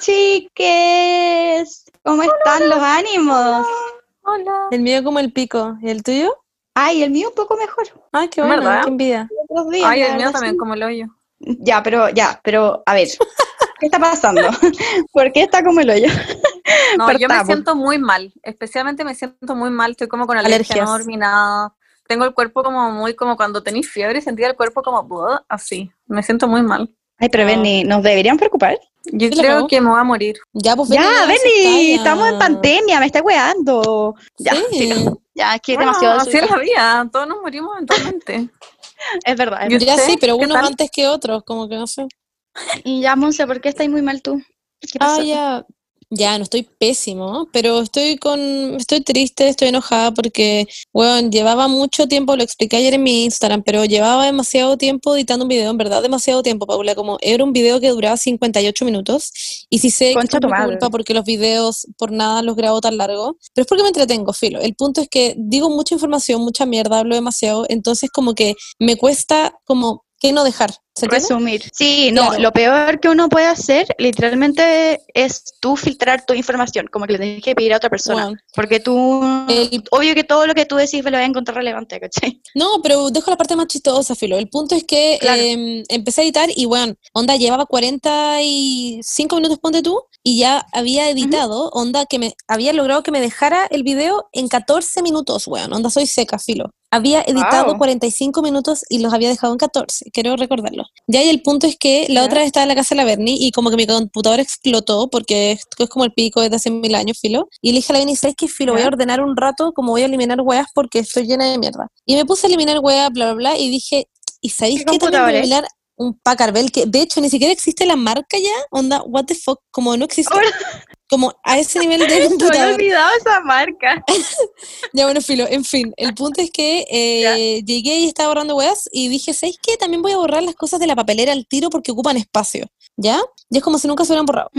chiques. ¿Cómo están los ánimos? Hola. El mío como el pico. ¿Y el tuyo? Ay, el mío un poco mejor. Ay, qué bueno, ¿Verdad? qué envidia. Otros días, Ay, el mío verdad, también, sí. como el hoyo. Ya, pero, ya, pero, a ver. ¿Qué está pasando? ¿Por qué está como el hoyo? No, yo me siento muy mal. Especialmente me siento muy mal. Estoy como con alergia, Alergias. no dormí nada. Tengo el cuerpo como muy, como cuando tenís fiebre sentía el cuerpo como así. Me siento muy mal. Ay, pero No. Benny, ¿nos deberían preocupar? Yo creo que me voy a morir. Ya, pues Ya, vete, Benny, estamos en ya. pandemia, me está weando. Ya, Sí. ya, es que es Bueno, demasiado así es la vida. Todos nos morimos eventualmente. Es verdad. es ¿Y verdad. Ya sí, pero ¿Qué unos tal? antes que otros, como que no sé. Y ya, Monse, ¿por qué estás muy mal tú? ¿Qué Ah, pasó? ya. Ya, no estoy pésimo, pero estoy con, estoy triste, estoy enojada porque, bueno, llevaba mucho tiempo, lo expliqué ayer en mi Instagram, pero llevaba demasiado tiempo editando un video, en verdad, demasiado tiempo, Paula, como era un video que duraba 58 minutos, y si sé que Concha es mi culpa porque los videos por nada los grabo tan largo, pero es porque me entretengo, filo. El punto es que digo mucha información, mucha mierda, hablo demasiado, entonces como que me cuesta como que no dejar. Resumir. Sí, no, Claro. lo peor que uno puede hacer, literalmente, es tú filtrar tu información, como que le tienes que pedir a otra persona. Porque tú, el obvio que todo lo que tú decís me lo vas a encontrar relevante, ¿cachai? No, pero dejo la parte más chistosa, Filo. El punto es que Claro. em, empecé a editar y, bueno, onda, llevaba 45 minutos, ponte tú, y ya había editado, onda, que me había logrado que me dejara el video en 14 minutos, weón, onda, soy seca, Filo. Había editado Guau. 45 minutos y los había dejado en 14, quiero recordarlo. Ya, y el punto es que la otra vez estaba en la casa de la Bernie y como que mi computador explotó porque esto es como el pico desde hace mil años, Filo. Y le dije a la Bernie, ¿sabes qué, Filo? Voy a ordenar un rato, como voy a eliminar weas porque estoy llena de mierda. Y me puse a eliminar weas, bla, bla, bla, y dije, ¿y sabéis ¿Qué qué? También voy a eliminar un Packard Bell que de hecho ni siquiera existe la marca ya, onda, what the fuck, como no existe. Ahora- Como a ese nivel de me computador. olvidado esa marca. Ya bueno, filo, en fin, el punto es que eh, llegué y estaba borrando weas y dije, ¿sabes qué? También voy a borrar las cosas de la papelera al tiro porque ocupan espacio, ¿ya? Y es como si nunca se hubieran borrado.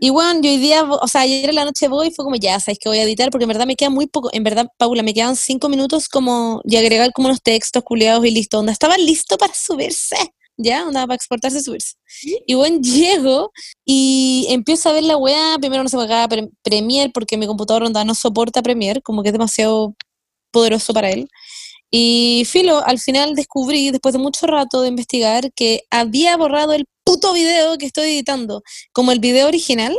Y bueno, yo hoy día, o sea, ayer en la noche voy y fue como, ya, ¿sabes que voy a editar? Porque en verdad me queda muy poco, en verdad, Paula, me quedan cinco minutos como, y agregar como unos textos culiados y listo, onda, estaba listo para subirse, ¿ya? Onda, para exportarse subirse. Y bueno, llego y empiezo a ver la weá, primero no se me acaba Pre- Premiere porque mi computador onda no soporta Premiere, como que es demasiado poderoso para él. Y filo, al final descubrí, después de mucho rato de investigar, que había borrado el puto video que estoy editando, como el video original,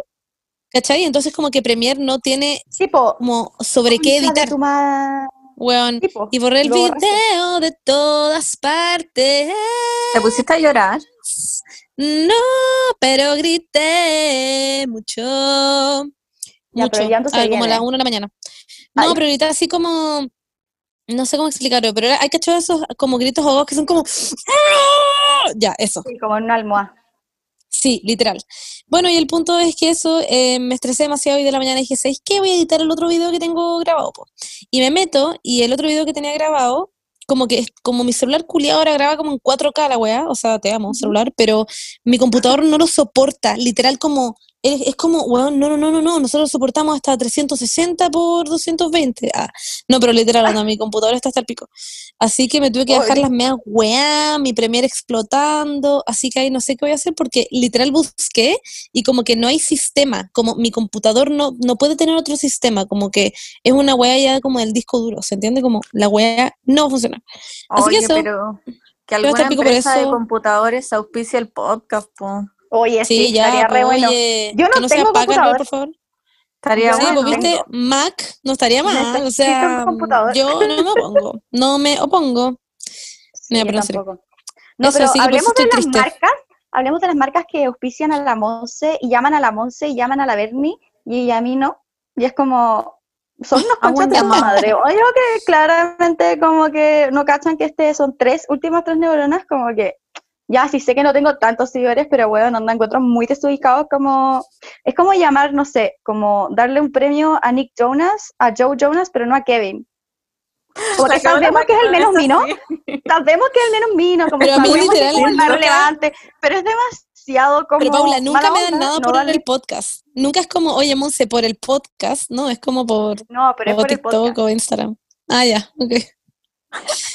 ¿cachai? Entonces como que Premiere no tiene Tipo, como sobre qué editar, weón. tipo, Y borré el borraste. video de todas partes. ¿Te pusiste a llorar? No, pero grité mucho. Ya, pero mucho. el llanto se Ah, como a las 1 de la mañana. No, pero grité así como. No sé cómo explicarlo, pero hay que esos como gritos ahogados que son como. ¡Ah! Ya, eso. Sí, como en una almohada. Sí, literal. Bueno, y el punto es que eso, eh, me estresé demasiado hoy de la mañana y dije, ¿sabes qué? Voy a editar el otro video que tengo grabado, po". Y me meto, y el otro video que tenía grabado, como que, como mi celular culiado ahora graba como en 4K la weá, o sea, te amo, celular, pero mi computador no lo soporta, literal como, es, es como, weón, no, no, no, no, no, nosotros soportamos hasta 360 por 220. Ah, no, pero literal, no, mi computador está hasta el pico. Así que me tuve que Oye. dejar las meas weá, mi Premiere explotando, así que ahí no sé qué voy a hacer porque literal busqué y como que no hay sistema, como mi computador no, no puede tener otro sistema, como que es una weá ya como del disco duro, ¿se entiende? Como la weá no va a funcionar. Así que eso, pero que alguna empresa de computadores auspicie el podcast, po. Oye, sí, Sí, ya, estaría re bueno. oye, Yo no que no tengo computador. por favor. Estaría Yo Sí, no bueno. viste, tengo. Mac no estaría mal, o sea, yo no me opongo, no me opongo. Sí, yo serio. tampoco. No, Eso, pero sí hablemos de las triste. marcas, hablemos de las marcas que auspician a la Monse y llaman a la Monse y llaman a la Bernie y a mí no. Y es como, son unos conchas de madre. Oye, que claramente como que no cachan que este son tres, últimas tres neuronas, como que ya sí sé que no tengo tantos seguidores, pero bueno, no encuentro muy desubicados como, es como llamar, no sé, como darle un premio a Nick Jonas, a Joe Jonas, pero no a Kevin. Como que Sacaba la sabemos que es el menos mino, así. sabemos que es el menos mino, como Pero mí que literal es el más relevante, pero es demasiado como Pero Paula, nunca me dan nada no por el podcast. Nunca es como, oye, Monse, por el podcast, no, es como por, No, pero es por el TikTok podcast. o Instagram. Ah, ya, ok.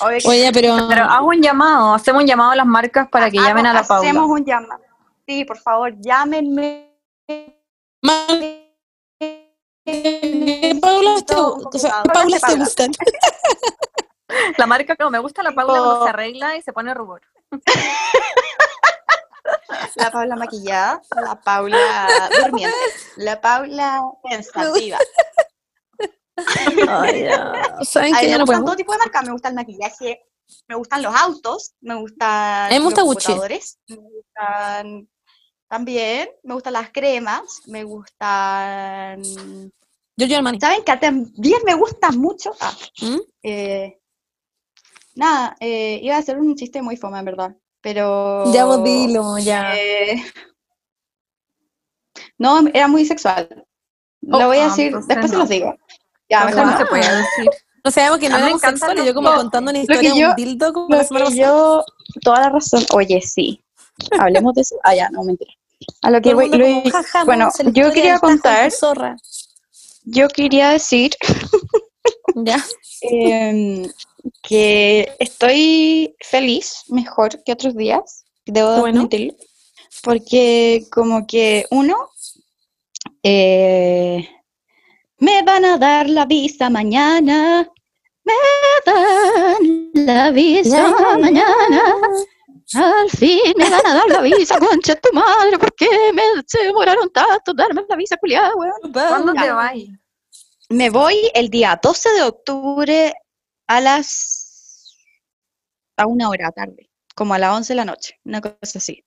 Oye, pero, Pero hago un llamado, hacemos un llamado a las marcas para que hago- llamen a la Hacemos Paula. un llamado. Sí, por favor, llámenme Paula, te, o sea, computador. Paula te gustan. La marca que no me gusta la Paula cuando se arregla y se pone rubor. La Paula maquillada, la Paula durmiente, la Paula pensativa. Ay, ya. ¿Saben me no gustan todo tipo de marcas, me gusta el maquillaje, me gustan los autos, me gustan me gusta los Gucci. computadores, me gustan también, me gustan las cremas, me gustan... Giorgio Armani. ¿Saben que también me gusta mucho? Ah, ¿Mm? eh, nada, eh, iba a hacer un chiste muy fome, en verdad, pero... Ya vos dilo, ya. eh, no, era muy sexual. Lo Oh, voy a ah, decir, entonces después se no. los digo. Ya, mejor no se puede decir. No sabemos que no encantan sexuales. Yo como contando una historia de un dildo como la semana yo, toda la razón, oye, sí. Hablemos de eso. Ah, ya, no, mentira. A lo que voy, mundo lo- como, "Jaja, bueno, yo quería contar, zorra. yo quería decir Ya. em, que estoy feliz, mejor que otros días, debo bueno. admitirlo, porque como que uno, eh, me van a dar la visa mañana, me dan la visa mañana. Al fin me van a dar la visa, concha tu madre, ¿por qué me se demoraron tanto darme la visa, culiada, weón? ¿Cuándo te vas? Me voy el día 12 de octubre a las... a una hora tarde, como a las 11 de la noche, una cosa así.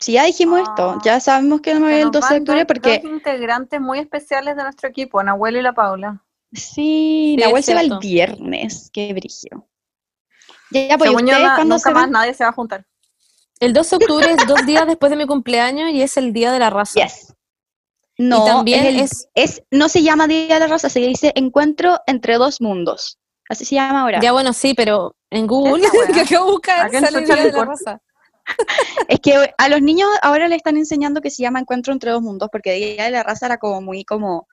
Si ya dijimos esto, Ah. ya sabemos que no me voy Se el nos 12 de octubre porque... dos integrantes muy especiales de nuestro equipo, Nahuel y la Paula. Sí, Sí, Nahuel es se va el viernes, qué brillo. Ya, ya, pues, ¿y Según yo, ustedes cuándo nunca se más van? nadie se va a juntar. El 12 de octubre es dos días después de mi cumpleaños y es el día de la raza. Yes. No, también es, el- es- es- no se llama Día de la Raza, se dice Encuentro entre dos mundos. Así se llama ahora. Ya bueno, sí, pero en Google, que acabo de buscar, ¿A quién sale el chucha día le de la raza. Es que a los niños ahora le están enseñando que se llama Encuentro entre dos mundos, porque Día de la Raza era como muy como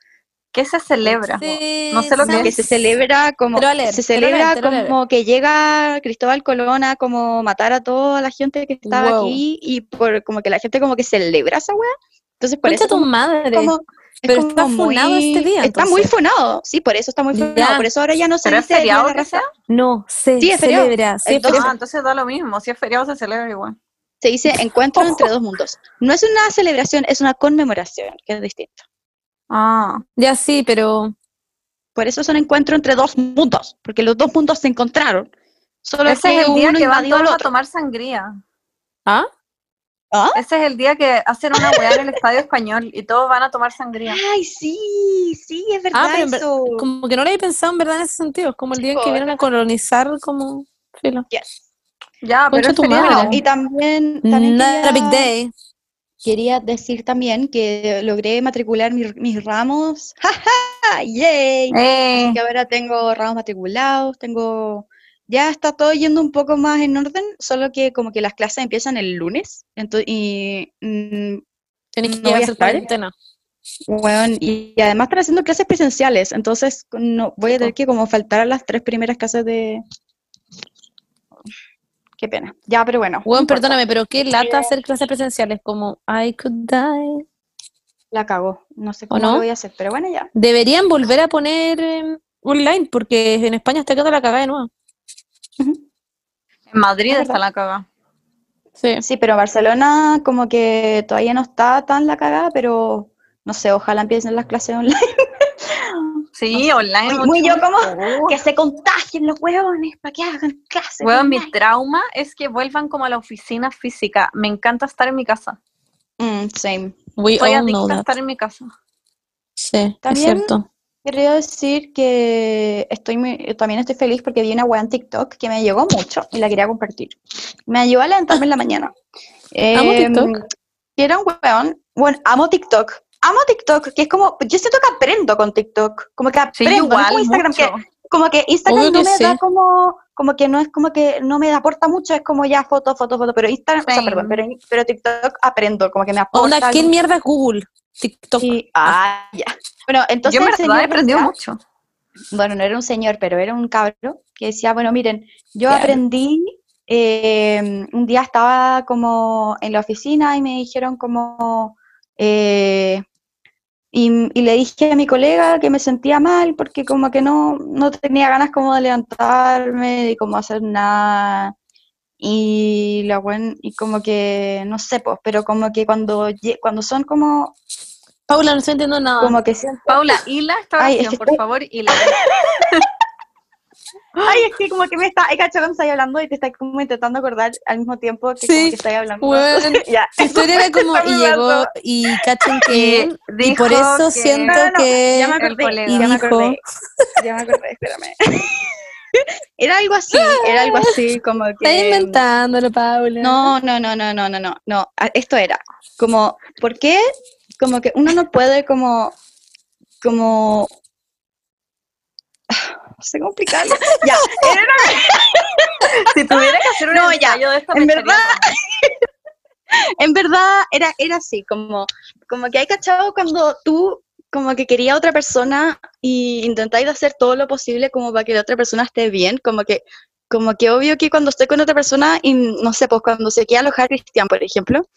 ¿Qué se celebra? Sí, No sé lo que se celebra como leer, se celebra leer, como que llega Cristóbal Colón a como matar a toda la gente que estaba Wow. aquí y por como que la gente como que celebra esa weá. Entonces por Concha eso tu como- madre. como- Pero como está funado muy- este día, Está muy funado, sí, por eso está muy funado. Ya. Por eso ahora ya no se ¿Pero es dice Día de feriado la que Raza, sea? No, se Sí, es feriado. celebra. Entonces-. Ah, entonces da lo mismo. Si es feriado se celebra igual. se dice Encuentro entre dos mundos. No es una celebración, es una conmemoración, que es distinto. Ah, Ya sí, pero Por eso es un encuentro entre dos mundos, porque los dos mundos se encontraron. Solo ese que es el día uno que van todos a tomar sangría. ¿Ah? ¿Ah? Ese es el día que hacen una weá en el estadio español y todos van a tomar sangría. Ay, sí, sí, es verdad Ah, pero en ver- eso. como que no lo había pensado en verdad en ese sentido. Es como el día en que vienen a colonizar como filo. Yes. Ya, pero Concha es tu y también, también Not a big quería, day. quería decir también que logré matricular mi- mis ramos. ¡Ja, ja! ¡Yay! Eh, Así que ahora tengo ramos matriculados, tengo... Ya está todo yendo un poco más en orden, solo que como que las clases empiezan el lunes, entonces, y mm, Tenés que no hacer cuarentena. Bueno, y, y además están haciendo clases presenciales, entonces no voy a tener que como faltar a las tres primeras clases de... Qué pena. Ya, pero bueno. no Bueno, perdóname, pero qué lata hacer clases presenciales como I could die. La cago. No sé ¿O cómo no? lo voy a hacer, pero bueno, ya. Deberían volver a poner eh, online porque en España está quedando la cagada de nuevo. En Madrid es está la caga. Sí. Sí, pero Barcelona como que todavía no está tan la cagada, pero no sé, ojalá empiecen las clases online. Sí, online. Muy- yo como que se contagien los huevones para que hagan clases. Mi trauma es que vuelvan como a la oficina física. Me encanta estar en mi casa. Mm, same. We Soy all know adicta a that. estar en mi casa. Sí, es cierto. Quería decir que estoy muy- también estoy feliz porque vi una weá en TikTok que me llegó mucho y la quería compartir. Me ayudó a levantarme en la mañana. Amo Em, TikTok. que era un weón, bueno, amo TikTok. Amo TikTok, que es como, yo siento que aprendo con TikTok, como que Sí, aprendo, no igual, como Instagram, que, como que Instagram Obvio no que me da como, como que no es como que no me aporta mucho, es como ya foto, foto, foto, pero Instagram, o sea, perdón, pero, pero TikTok aprendo, como que me aporta. Onda, ¿quién mierda es Google? TikTok. Y- ah, ya. Bueno, entonces Yo el verdad he aprendido mucho. bueno, no era un señor, pero era un cabro que decía, bueno, miren, yo aprendí, eh, un día estaba como en la oficina y me dijeron como, eh, Y, y le dije a mi colega que me sentía mal porque como que no, no tenía ganas como de levantarme, de como hacer nada. Y la buen, y como que, no sé, pues, pero como que cuando, cuando son como, Paula, no estoy entendiendo nada. como que siento, Paula, hila esta Ay, es que por estoy- favor, hila. ay, es que como que me está, hay cacho cuando estáis hablando y te estás como intentando acordar al mismo tiempo que como Sí, que estáis hablando. Bueno, ya. Tu historia era como, y me llegó, y cachen que, y por Dijo eso que- siento No, no, no, que, ya me el acordé, colega. y ya me dijo, acordé, ya me acordé, espérame. Era algo así, era algo así, como que... está inventándolo, Paula. No, no, no, no, no, no, no, no. Esto era como, ¿por qué? Como que uno no puede como, como, no sé cómo explicarlo. Ya, era- Si tuviera que hacer un No, ya, de esto, en verdad- en verdad era, era así, como, como que hay cachado cuando tú como que quería a otra persona y intentáis hacer todo lo posible como para que la otra persona esté bien, como que, como que obvio que cuando estoy con otra persona y no sé, pues cuando se queda alojar Cristian, por ejemplo,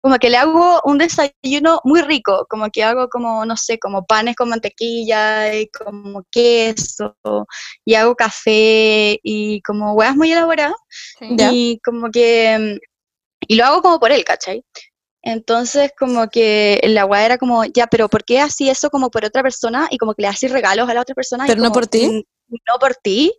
como que le hago un desayuno muy rico, como que hago como, no sé, como panes con mantequilla y como queso, y hago café y como huevas muy elaboradas, Sí. Ya. y como que, y lo hago como por él, ¿cachai? Entonces, como que la weá era como, ya, pero ¿por qué así eso como por otra persona? Y como que le haces regalos a la otra persona. y Pero no como, por ti. "Mm, No por ti.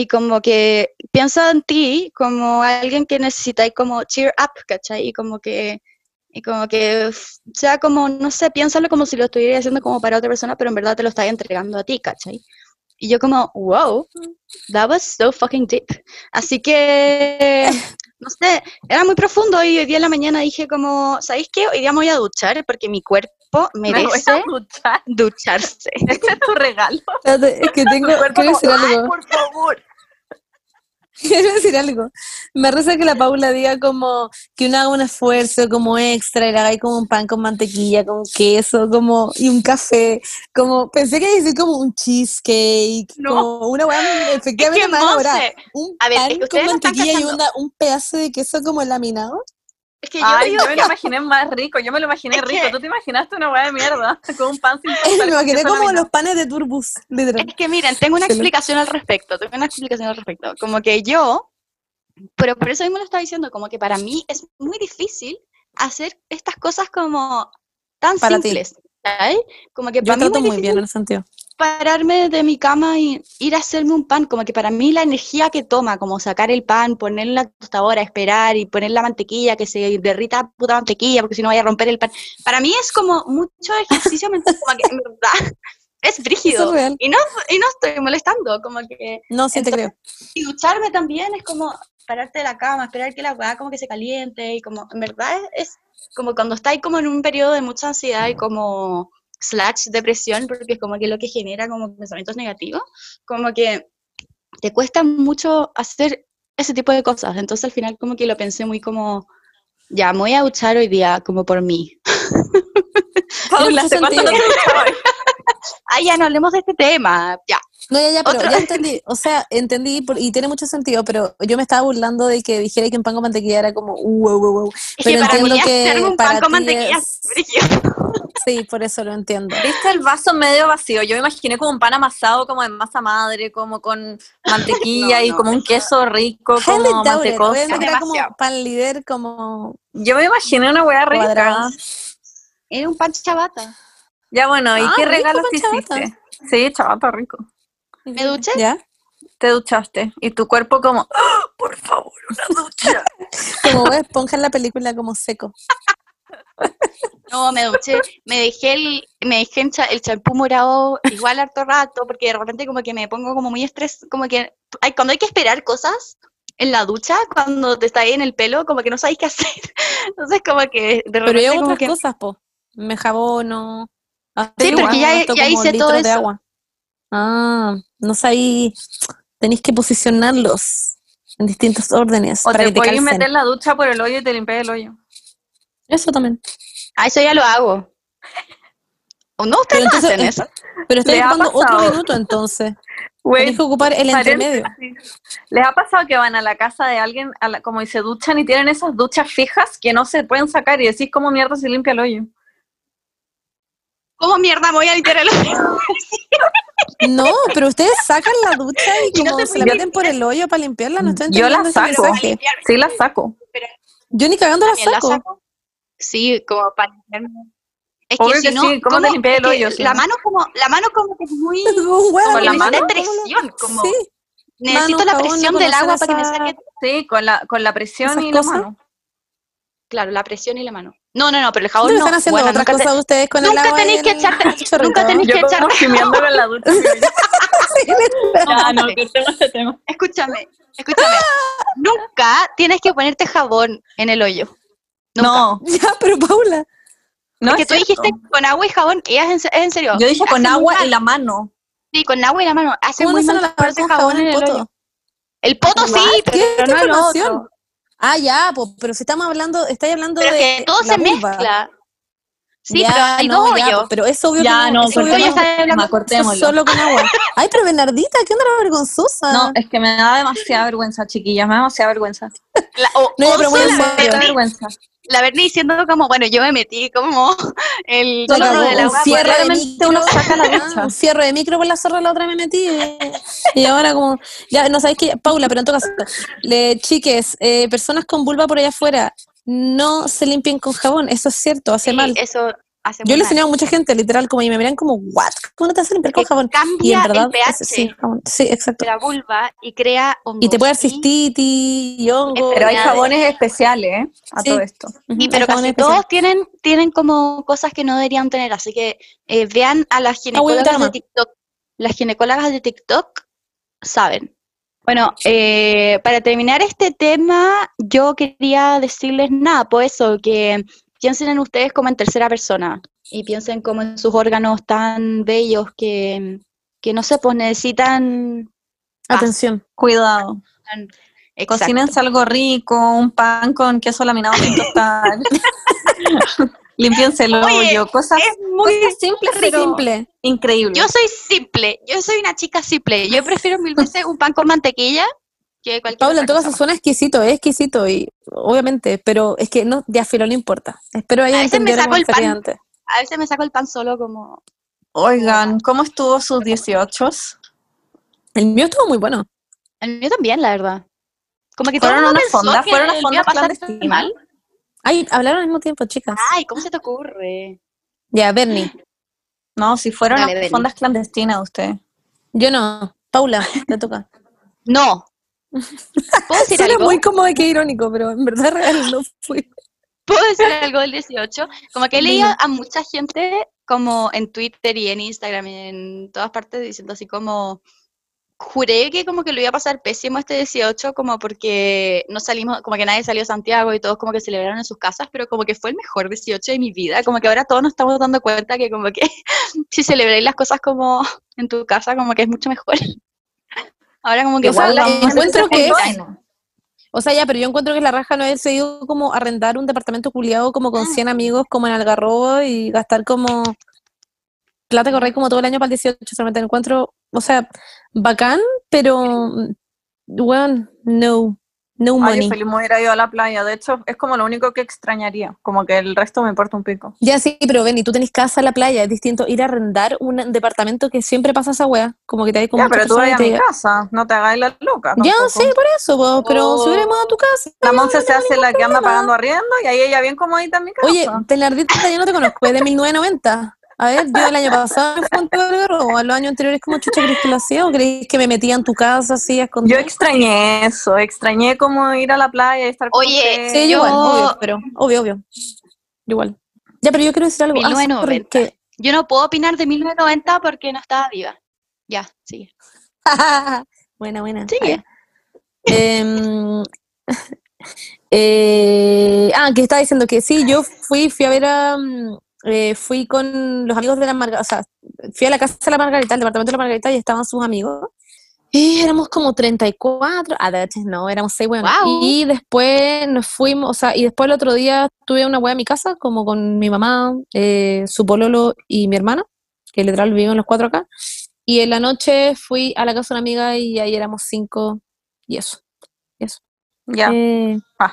Y como que piensa en ti como alguien que necesitáis como cheer up, ¿cachai? Y como que, y como que sea como, no sé, piénsalo como si lo estuviera haciendo como para otra persona, pero en verdad te lo estás entregando a ti, ¿cachai? Y yo como, wow, that was so fucking deep. Así que, no sé, era muy profundo y hoy día en la mañana dije como, ¿sabéis qué? Hoy día me voy a duchar porque mi cuerpo Me merece duchar. ducharse. Este es tu regalo. Es que tengo, quiero decir como, "Ay, algo. por favor. Quiero decir algo. Me reza que la Paula diga como que uno haga un esfuerzo como extra y le haga como un pan con mantequilla, con queso, como, y un café. Como, pensé que decir como un cheesecake, No. como una weá efectivamente que, más elaborada. Monse, Un a ver, es pan que con no mantequilla y una- un pedazo de queso como laminado. Es que yo Ay, digo yo me lo imaginé más rico. Yo me lo imaginé rico. que- Tú te imaginaste una hueá de mierda con un pan sin Me pasar, imaginé como los panes de Turbus, literal. Es que miren, tengo una explicación al respecto, tengo una explicación al respecto. Como que yo, pero por eso mismo lo estaba diciendo, como que para mí es muy difícil hacer estas cosas como tan Para ti. simples. ¿sabes? Como que Yo para mí trato muy bien en ese sentido. Pararme de mi cama y ir a hacerme un pan, como que para mí la energía que toma, como sacar el pan, ponerlo en la tostadora, esperar y poner la mantequilla, que se derrita puta mantequilla, porque si no vaya a romper el pan, para mí es como mucho ejercicio mental, como que en verdad es brígido. es. Y no, y no estoy molestando, como que... No, sí te creo. Y ducharme también es como pararte de la cama, esperar que la weá como que se caliente y como, en verdad es, es como cuando estáis como en un periodo de mucha ansiedad y como slash depresión, porque es como que lo que genera como pensamientos negativos, como que te cuesta mucho hacer ese tipo de cosas. Entonces al final como que lo pensé muy como, ya, me voy a duchar hoy día como por mí. Paula, mucho ¿hace cuánto no te duchabas? Ah, ya, no hablemos de este tema, ya. No, ya, ya, pero Otro- ya entendí. O sea, entendí por- y tiene mucho sentido, pero yo me estaba burlando de que dijera que un pan con mantequilla era como wow, wow, wow. Es Pero que para entiendo mí que un para pan con ti mantequilla es- es. Sí, por eso lo entiendo. ¿Viste el vaso medio vacío? Yo me imaginé como un pan amasado, como de masa madre, como con mantequilla No, y no, como un queso rico, como mantecoso. Era como pan líder, como Yo me imaginé una hueá rica. Era un pan chabata. Ya bueno, ¿y Ah, qué rico regalos te hiciste? Sí, chabata rico. ¿Me duché? ¿Ya? Te duchaste y tu cuerpo como, ¡Ah, por favor, una ducha. Como esponja en la película, como seco. No, me duché, me dejé el, me dejé el cha- el champú morado igual harto rato, porque de repente como que me pongo como muy estrés, como que hay, cuando hay que esperar cosas en la ducha, cuando te está ahí en el pelo, como que no sabéis qué hacer. Entonces como que de Pero repente yo hago como otras que cosas, po. Me jabono. Sí, porque ya- ya hice todo de eso. agua. Ah, no sabí. Tenéis que posicionarlos en distintos órdenes O para te que te calcen. meter la ducha por el hoyo y te limpias el hoyo. Eso también. Ah, eso ya lo hago. ¿O no ustedes no entonces, hacen en- eso? Pero estoy ¿Le ha ocupando otro minuto entonces. Tenés que ocupar el entremedio. ¿Les ha pasado que van a la casa de alguien, a la- como y se duchan y tienen esas duchas fijas que no se pueden sacar y decís cómo mierda se limpia el hoyo? ¿Cómo mierda me voy a limpiar el hoyo? No, pero ustedes sacan la ducha y como se la meten por el hoyo para limpiarla, no estoy Yo la saco. Sí la saco. Yo ni cagando la saco. Sí, como para limpiarme. Es Obvio que si que no, sí, ¿cómo te limpias el hoyo, si La no? mano como, la mano como que es muy, Con hueá, Con la ¿cómo mano. presión, como Sí. necesito Mano, la presión del agua para que me saque, Sí, con la, con la presión ¿Esas y la mano. claro, la presión y la mano. No, no, no, pero el jabón no. están haciendo Bueno, otras te- ustedes con el nunca agua y tenéis que el echarte- chorrito. nunca tenéis Yo que echar- gimiendo con la ducha. ya, no, tema. Escúchame, escúchame. Nunca tienes que ponerte jabón en el hoyo. Nunca. No, Ya, pero Paula. no que es tú cierto. dijiste con agua y jabón, y es en, se- es en serio. Yo dije con agua muy y la mano. Sí, con agua y la mano. Hace ¿Cómo muy mal con jabón el hoyo. poto? El poto sí, pero ¿Qué no el otro. Ah, ya, po, pero si estamos hablando, estáis hablando Pero de es que todo la se vulva. mezcla. Sí, Ya, pero hay no, dos ya, hoyos. pero es obvio Ya, que no, no, cortemos solo con agua. Ay, pero Bernardita, ¿qué onda la vergonzosa? No, es que me da demasiada vergüenza, chiquillas, me da demasiada vergüenza. La, o, No, pero muy vergüenza. La Berni diciendo como, bueno, yo me metí como el chorro acabó, del un cierre de micro, uno saca la ducha. un cierre de micro por la zorra la otra me metí. Eh, y ahora como ya no sabéis que Paula pero en todo caso le, chiques eh, personas con vulva por allá afuera no se limpien con jabón eso es cierto hace Sí, mal. eso hace yo le enseñado a mucha gente literal como y me miran como what cómo no te vas a limpiar con jabón y cambia en verdad el pH es- sí jabón. sí exacto de la vulva y crea hongos. y te puede dar cistitis y hongo Pero hay de- jabones especiales, ¿eh? A Sí. todo esto. Hay pero casi todos tienen, tienen como cosas que no deberían tener, así que eh, vean a las ginecólogas de. TikTok. Las ginecólogas de TikTok saben. Bueno, eh, para terminar este tema, yo quería decirles nada, pues eso, que piensen en ustedes como en tercera persona y piensen como en sus órganos tan bellos que, que no sé, pues necesitan... paz. atención Cuidado. Exacto. Cocínense algo rico, un pan con queso laminado sin tostar. Límpiense el hoyo, cosas, Es muy cosas simples, Re pero simple increíbles. Yo soy simple, yo soy una chica simple. Yo prefiero mil veces un pan con mantequilla que cualquier Paula, en todo caso suena exquisito, es exquisito y obviamente, pero es que no, de afilo no importa. Espero A hayan veces me saco el pan. A veces me saco el pan solo como... Oigan, ¿cómo estuvo sus 18? El mío estuvo muy bueno. El mío también, la verdad. Como que Fueron unas fondas, fueron unas a fondas pasar clandestinas. mal. Ay, hablaron al mismo tiempo, chicas. Ay, ¿cómo se te ocurre? Ya, Bernie. No, si fueron Dale, las fondas clandestinas usted. Yo no. Paula, te toca. No. ¿Puedo decir Suena algo? muy como de que irónico, pero en verdad real no fui. ¿Puedo decir algo del 18? Como que he leído a mucha gente como en Twitter y en Instagram y en todas partes diciendo así como juré que como que lo iba a pasar pésimo este 18 como porque no salimos, como que nadie salió a Santiago y todos como que celebraron en sus casas, pero como que fue el mejor 18 de mi vida, como que ahora todos nos estamos dando cuenta que como que si celebráis las cosas como en tu casa como que es mucho mejor. Ahora como que O sea, la- encuentro que es-. O sea, ya, pero yo encuentro que la raja no haberse ido como a arrendar un departamento culiado como con Ah. 100 amigos como en Algarrobo y gastar como plata correr como todo el año para el 18. Solamente encuentro, o sea, bacán, pero, bueno, no, no Ay, money. me hubiera ido a la playa. De hecho, es como lo único que extrañaría. Como que el resto me importa un pico. Ya sí, pero ven, y tú tenés casa en la playa, es distinto ir a arrendar un departamento que siempre pasa esa wea, como que te hay como Ya, pero tú vayas a mi casa. No te hagáis la loca. Ya, tampoco. sí, por eso, po, pero si hubiéramos a tu casa. La Monse se hace la que anda pagando arriendo y ahí ella bien comodita en mi casa. Oye, Telardita yo no te conozco, es de 1990. A ver, yo el año pasado me fui a Santiago del Garrobo, a los años anteriores, ¿cómo chucha crees que lo hacía? ¿O crees que me metía en tu casa así a Yo escondidas? extrañé eso, extrañé como ir a la playa y estar con Oye. Sí, yo yo- igual, obvio, pero, obvio, obvio. Igual. Ya, pero yo quiero decir algo. Ah, sorry, 1990. que- Yo no puedo opinar de 1990 porque no estaba viva. Ya, sigue. buena, buena. Sigue. Em, eh, ah, que estaba diciendo que sí, yo fui, fui a ver a, mm, eh, fui con los amigos de la Margarita, o sea, fui a la casa de la Margarita, al departamento de la Margarita, y estaban sus amigos. Y éramos como 34, ah, de hecho no, éramos seis weones. Guau. Y después nos fuimos, o sea, y después el otro día tuve una wea en mi casa, como con mi mamá, eh, su pololo y mi hermana, que literal vivimos los cuatro acá. Y en la noche fui a la casa de una amiga y ahí éramos cinco, y eso. Ya. Eh, Ah.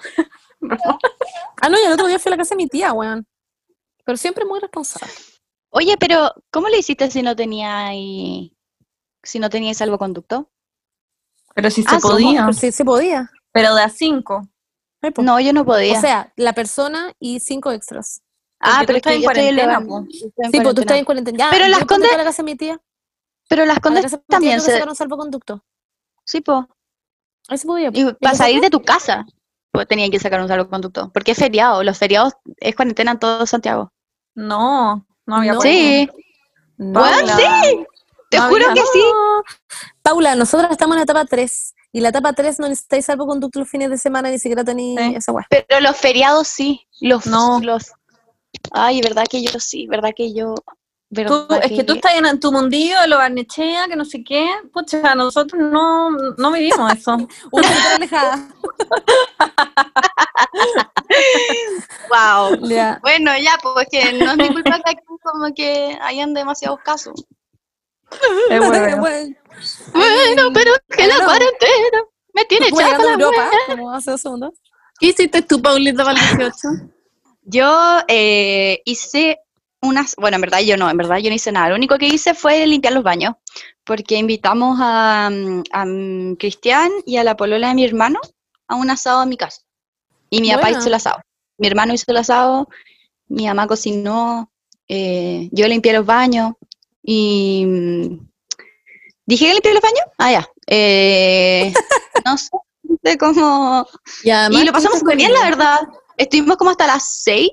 ah, no, y el otro día fui a la casa de mi tía, weón. Pero siempre muy responsable. Oye, pero ¿cómo le hiciste si no tenía ahí- si no teníais salvoconducto? Pero si se Ah, somos- podía. Pero sí se podía. Pero de a cinco. Ay. No, yo no podía. O sea, la persona y cinco extras. ah, pero es estás que en cuarentena, Sí, pues tú estás en cuarentena. Ya, Pero las ponte condes- a la casa de mi tía. Pero las la condes también se... sacaron salvoconducto. Sí, po. Ahí se podía. po. Y para salir de tu casa, pues tenían que sacar un salvoconducto. Porque es feriado. Los feriados es cuarentena en todo Santiago. No, no había No. Sí, No. Sí. te No juro había. que sí. Paula, nosotros estamos en la etapa 3 y la etapa 3 no necesitáis salvoconducto los fines de semana, ni siquiera tenéis Sí. esa weá. Pero los feriados sí. Los, No. los... Ay, verdad que yo sí, verdad que yo... Tú, es que tú estás en tu mundillo de lo barnechea, que no sé qué. Pucha, nosotros no, no vivimos eso. Una alejada. Wow. Ya. Bueno, ya, pues que no es mi culpa que aquí como que hayan demasiados casos. Es hueveo. Bueno, Bueno, pero es que la no. cuarentena me tiene a la Europa, como hace dos segundos. ¿Qué hiciste tú, Paulita, para el 18? Yo eh, hice unas, bueno, en verdad yo no, en verdad yo no hice nada. Lo único que hice fue limpiar los baños, porque invitamos a, a mm, Cristian y a la polola de mi hermano a un asado en mi casa. Y mi papá hizo el asado. Mi hermano hizo el asado, mi mamá cocinó, eh, yo limpié los baños y... mm, ¿Dije que limpié los baños? Ah, ya. Eh, no sé, de cómo... Y, lo pasamos súper bien, la verdad. Estuvimos como hasta las 6,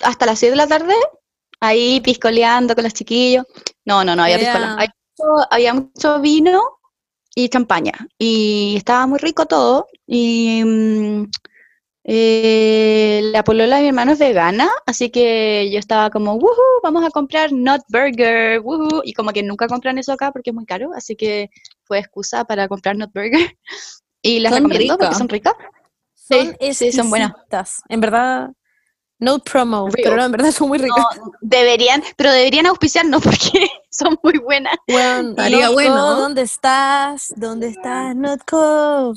hasta las 6 de la tarde, ahí piscoleando con los chiquillos. No, no, no había Ya. piscola. Había mucho, había mucho vino y champaña. Y estaba muy rico todo. Y mm, eh, la polola de mi hermano es vegana, así que yo estaba como, woohoo, vamos a comprar Nut Burger, woohoo. Y como que nunca compran eso acá porque es muy caro, así que fue excusa para comprar Nut Burger. Y las Son recomiendo porque son ricas. Son Sí, sí, son buenas. En verdad, no promo, Real. pero no, en verdad son muy ricas. No, deberían, pero deberían auspiciarnos porque son muy buenas. Bueno. ¿Dónde estás? ¿Dónde estás, Notco?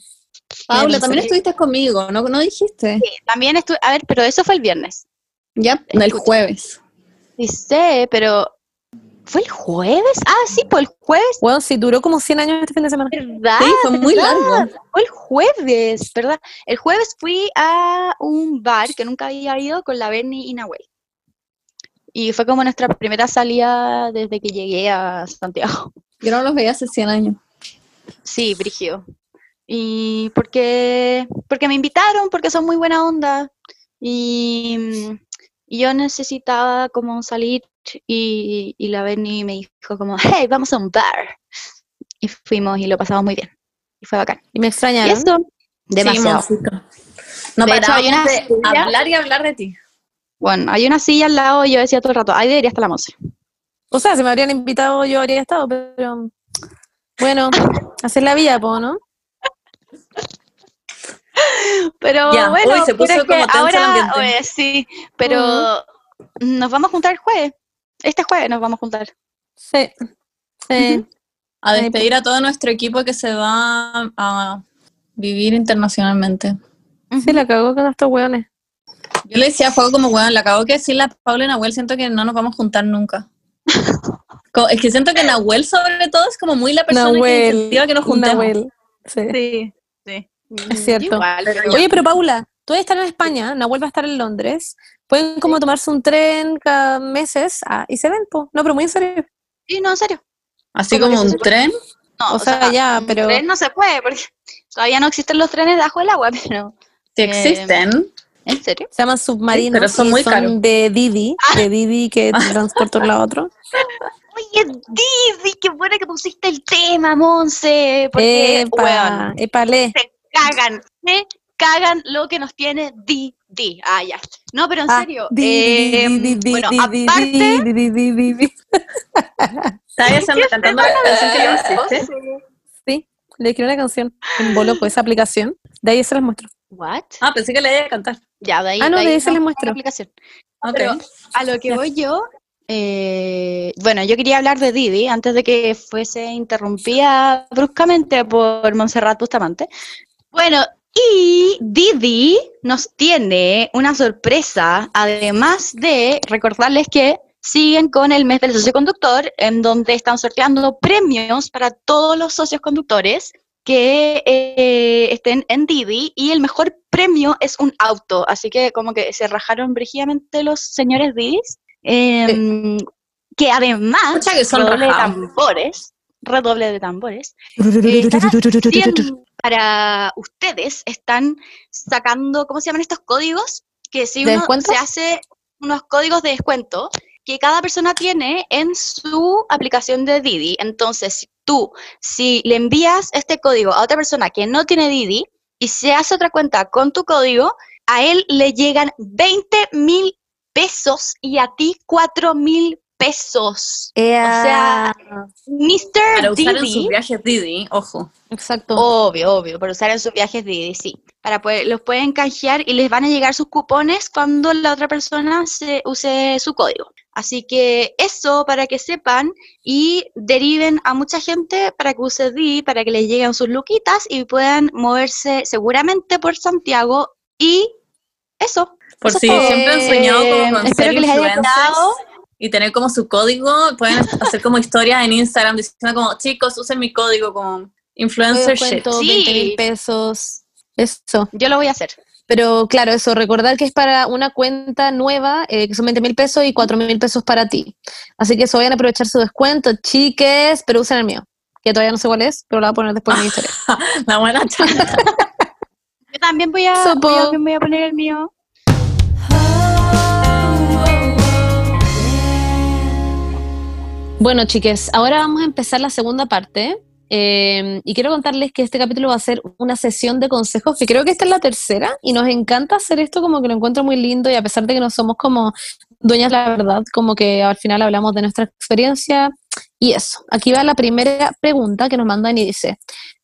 Paula, también sí. estuviste conmigo, ¿no, no dijiste? También estuve, a ver, pero eso fue el viernes. Ya, el Escucha. jueves. Sí sé, pero ¿fue el jueves? Ah, sí, fue el jueves, Weón, sí, duró como 100 años este fin de semana. ¿verdad? Sí, fue muy ¿verdad? largo. Fue el jueves, ¿verdad? El jueves fui a un bar que nunca había ido con la Bernie y Nahuel. Y fue como nuestra primera salida desde que llegué a Santiago. Yo no los veía hace 100 años. Sí, Brigio. Y porque, porque me invitaron, porque son muy buena onda. Y, y yo necesitaba como salir y, y la Berni me dijo como, hey, vamos a un bar. Y fuimos y lo pasamos muy bien. Y fue bacán. Y me Y extrañaron. eso, demasiado. Sí, No De hecho, hay una de silla- hablar y hablar de ti. Bueno, hay una silla al lado y yo decía todo el rato, ahí debería estar la Monse. O sea, si me habrían invitado, yo habría estado, pero. Bueno, hacer la vida, po, ¿no? Pero Ya, bueno, se puso como que ahora, oye, sí, pero nos vamos a juntar el jueves. Este jueves nos vamos a juntar. Sí. Sí. A despedir a todo nuestro equipo que se va a vivir internacionalmente. Sí, la cagó con estos weones. Yo le decía a Fuego como, weón, le acabo que decirle a Paula y Nahuel, siento que no nos vamos a juntar nunca. Es que siento que Nahuel sobre todo es como muy la persona que Nahuel. incentiva que nos juntemos. Nahuel. Sí. Sí, sí. Es cierto. Igual, pero Oye, pero Paula, tú vas a estar en España, Nahuel va a estar en Londres. Pueden como tomarse un tren cada meses ah, y se ven, po. No, pero muy en serio. Sí, no, en serio. Así Como un tren. No, O sea, ya, un pero- tren no se puede porque todavía no existen los trenes debajo del agua, pero Si Eh, existen. ¿en serio? Se llaman submarinos pero son muy son caros. de Didi, de Didi que transporta un lado a otro. Oye, Didi, qué buena que pusiste el tema, Monse, porque, Epa, weón, épale. se cagan, se cagan lo que nos tiene Didi. Ah, ya. No, pero en Ah, serio, em, bueno, aparte... di, di, di, di, di. ¿Estás haciendo- cantando la canción que yo hiciste? Sí, le escribí una canción en Boloco, esa aplicación. De ahí se las muestro. ¿What? Ah, pensé que le iba a cantar. Ya, de ahí, Ah, no, de ahí se no, les la muestro. aplicación. Pero a lo que voy yo, eh, bueno, yo quería hablar de Didi antes de que fuese interrumpida bruscamente por Montserrat Bustamante. Bueno, y Didi nos tiene una sorpresa, además de recordarles que siguen con el mes del socio conductor, en donde están sorteando premios para todos los socios conductores que eh, estén en Didi y el mejor premio es un auto. Así que como que se rajaron brígidamente los señores Didis. Em, que además, que son redoble de tambores, redoble de tambores, eh, para ustedes están sacando, ¿cómo se llaman estos códigos? Que si ¿De uno se hace unos códigos de descuento que cada persona tiene en su aplicación de Didi. Entonces, tú, si le envías este código a otra persona que no tiene Didi y se hace otra cuenta con tu código, a él le llegan 20 mil pesos y a ti 4 mil pesos. Ea. O sea, Mr. Para usar en Didi, sus viajes Didi, ojo. Exacto. Obvio, obvio, para usar en sus viajes Didi, sí. Para poder, los pueden canjear y les van a llegar sus cupones cuando la otra persona se use su código. Así que eso para que sepan y deriven a mucha gente para que use Didi, para que les lleguen sus luquitas y puedan moverse seguramente por Santiago y eso. Por Eso si todo. siempre han soñado como Eh, con espero ser que les haya gustado. Y tener como su código, pueden hacer como historias en Instagram diciendo como, chicos, usen mi código como influencer shit. Sí. 20 mil pesos. Eso. Yo lo voy a hacer. Pero claro, eso, recordar que es para una cuenta nueva, eh, que son 20 mil pesos y 4 mil pesos para ti. Así que eso vayan a aprovechar su descuento, chiques, pero usen el mío, que todavía no sé cuál es, pero lo voy a poner después en mi historia. La buena. Yo también voy a, también voy a poner el mío. Bueno, chiques, ahora vamos a empezar la segunda parte. eh, y quiero contarles que este capítulo va a ser una sesión de consejos, que creo que esta es la tercera, y nos encanta hacer esto como que lo encuentro muy lindo, y a pesar de que no somos como dueñas la verdad, como que al final hablamos de nuestra experiencia. Y eso, aquí va la primera pregunta que nos mandan y dice,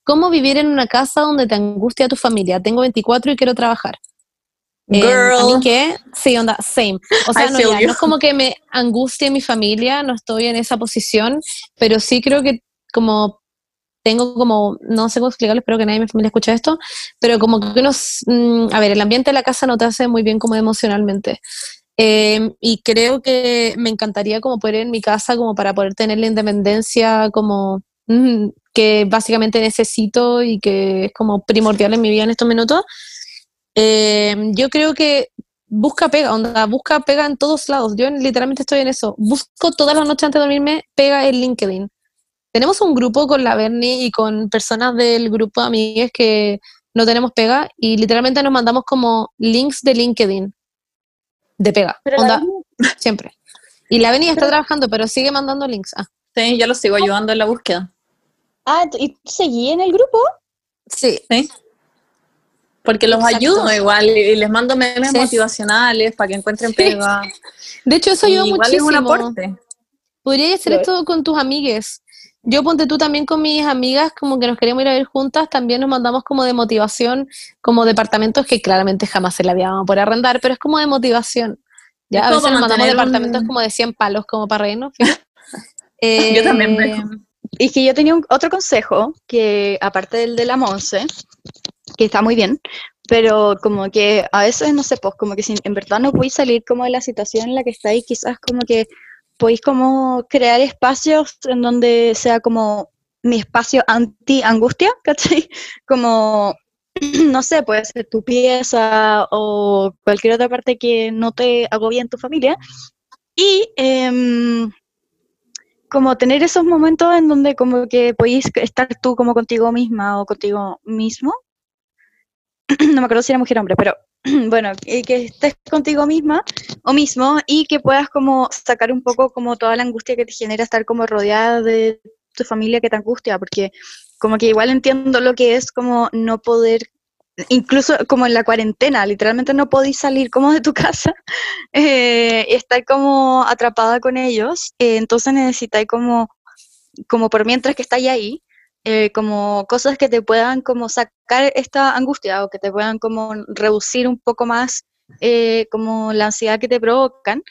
¿cómo vivir en una casa donde te angustia tu familia? Tengo 24 y quiero trabajar. Eh, a mí Girl. que, sí, onda, same. O sea, I no, ya, no es como que me angustie mi familia, no estoy en esa posición, pero sí creo que como tengo como, no sé cómo explicarlo, espero que nadie de mi familia escuche esto, pero como que unos, mm, a ver, el ambiente de la casa no te hace muy bien como emocionalmente. Eh, y creo que me encantaría como poder ir en mi casa como para poder tener la independencia como mm, que básicamente necesito y que es como primordial en mi vida en estos minutos. Eh, yo creo que busca pega, onda, busca pega en todos lados. Yo literalmente estoy en eso. Busco todas las noches antes de dormirme pega en LinkedIn. Tenemos un grupo con la Bernie y con personas del grupo de amigas que no tenemos pega y literalmente nos mandamos como links de LinkedIn de pega. Pero onda, siempre. Y la Bernie está trabajando, pero sigue mandando links. Ah, Sí, yo lo sigo ayudando en la búsqueda. Ah, ¿y seguí en el grupo? sí. Sí. Porque los Exacto. ayudo igual y les mando memes Sí. motivacionales para que encuentren pega. De hecho, eso ayuda muchísimo. es un aporte. Podrías hacer esto con tus amigues. Yo ponte tú también con mis amigas, como que nos queremos ir a ver juntas, también nos mandamos como de motivación, como departamentos que claramente jamás en la a poder arrendar, pero es como de motivación. Ya, a veces nos mandamos un- departamentos como de 100 palos, como para reírnos. Yo también Eh, dejo. Y que yo tenía un- otro consejo, que aparte del de la Monse, que está muy bien, pero como que a veces, no sé, pues como que si en verdad no podéis salir como de la situación en la que estáis, quizás como que podéis como crear espacios en donde sea como mi espacio anti-angustia, ¿cachai? Como, no sé, puede ser tu pieza o cualquier otra parte que no te agobie en tu familia. Y em, como tener esos momentos en donde como que podéis estar tú como contigo misma o contigo mismo. No me acuerdo si era mujer o hombre, pero bueno, que estés contigo misma o mismo y que puedas como sacar un poco como toda la angustia que te genera estar como rodeada de tu familia que te angustia, porque como que igual entiendo lo que es como no poder, incluso como en la cuarentena, literalmente no podéis salir como de tu casa eh, y estar como atrapada con ellos, eh, entonces necesitáis como, como por mientras que estáis ahí, eh, como cosas que te puedan como sacar esta angustia o que te puedan como reducir un poco más eh, como la ansiedad que te provocan.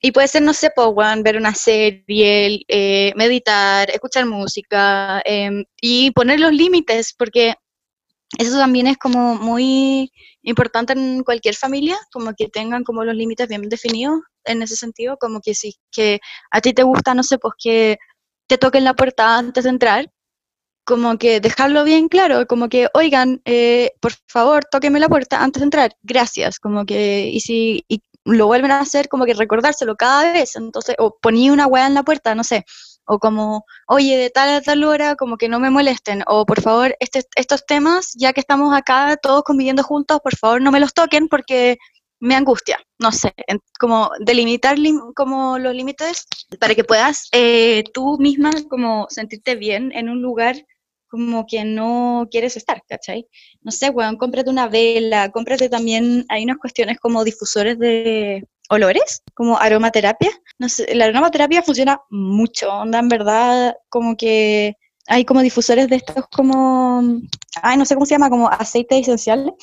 Y puede ser, no sé, pues, weón, ver una serie, eh, meditar, escuchar música em, y poner los límites, porque eso también es como muy importante en cualquier familia, como que tengan como los límites bien definidos en ese sentido, como que si que a ti te gusta, no sé, pues que te toquen la puerta antes de entrar, como que dejarlo bien claro, como que, oigan, eh, por favor, tóquenme la puerta antes de entrar, gracias, como que, y si y lo vuelven a hacer, como que recordárselo cada vez, entonces, o ponía una hueá en la puerta, no sé, o como, oye, de tal a tal hora, como que no me molesten, o por favor, este, estos temas, ya que estamos acá todos conviviendo juntos, por favor no me los toquen porque me angustia, no sé, como delimitar como los límites para que puedas eh, tú misma como sentirte bien en un lugar como que no quieres estar, ¿cachai? No sé, weón, cómprate una vela, cómprate también, hay unas cuestiones como difusores de olores, como aromaterapia. No sé, la aromaterapia funciona mucho, onda, en verdad, como que hay como difusores de estos como, ay, no sé cómo se llama, como aceite esencial,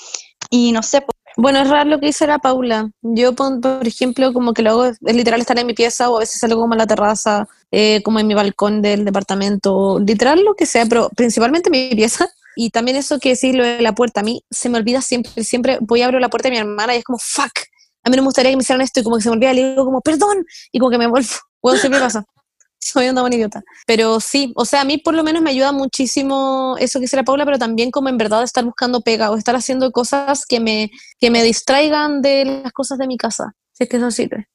y no sé, bueno, es raro lo que dice la Paula. Yo, por ejemplo, como que lo hago, es literal estar en mi pieza o a veces salgo como a la terraza, eh, como en mi balcón del departamento, literal lo que sea, pero principalmente mi pieza. Y también eso que decir lo de la puerta, a mí se me olvida siempre, siempre voy a abrir la puerta de mi hermana y es como, fuck, a mí no me gustaría que me hicieran esto y como que se me olvida, le digo como, perdón, y como que me vuelvo, bueno, siempre pasa soy una buena idiota. Pero sí, o sea, a mí por lo menos me ayuda muchísimo eso que dice la Paula, pero también como en verdad estar buscando pega o estar haciendo cosas que me, que me distraigan de las cosas de mi casa. Si es que eso sirve.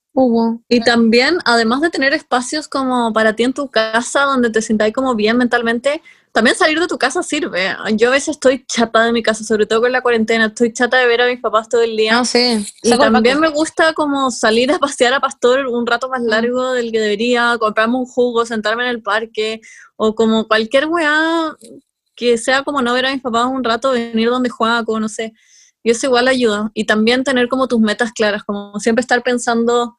Y también, además de tener espacios como para ti en tu casa, donde te sientas como bien mentalmente, también salir de tu casa sirve. Yo a veces estoy chata de mi casa, sobre todo con la cuarentena, estoy chata de ver a mis papás todo el día. Ah, sí. Y también me gusta como salir a pasear a Pastor un rato más mm. largo del que debería, comprarme un jugo, sentarme en el parque, o como cualquier weá que sea como no ver a mis papás un rato, venir donde juego, no sé. Y eso igual ayuda. Y también tener como tus metas claras, como siempre estar pensando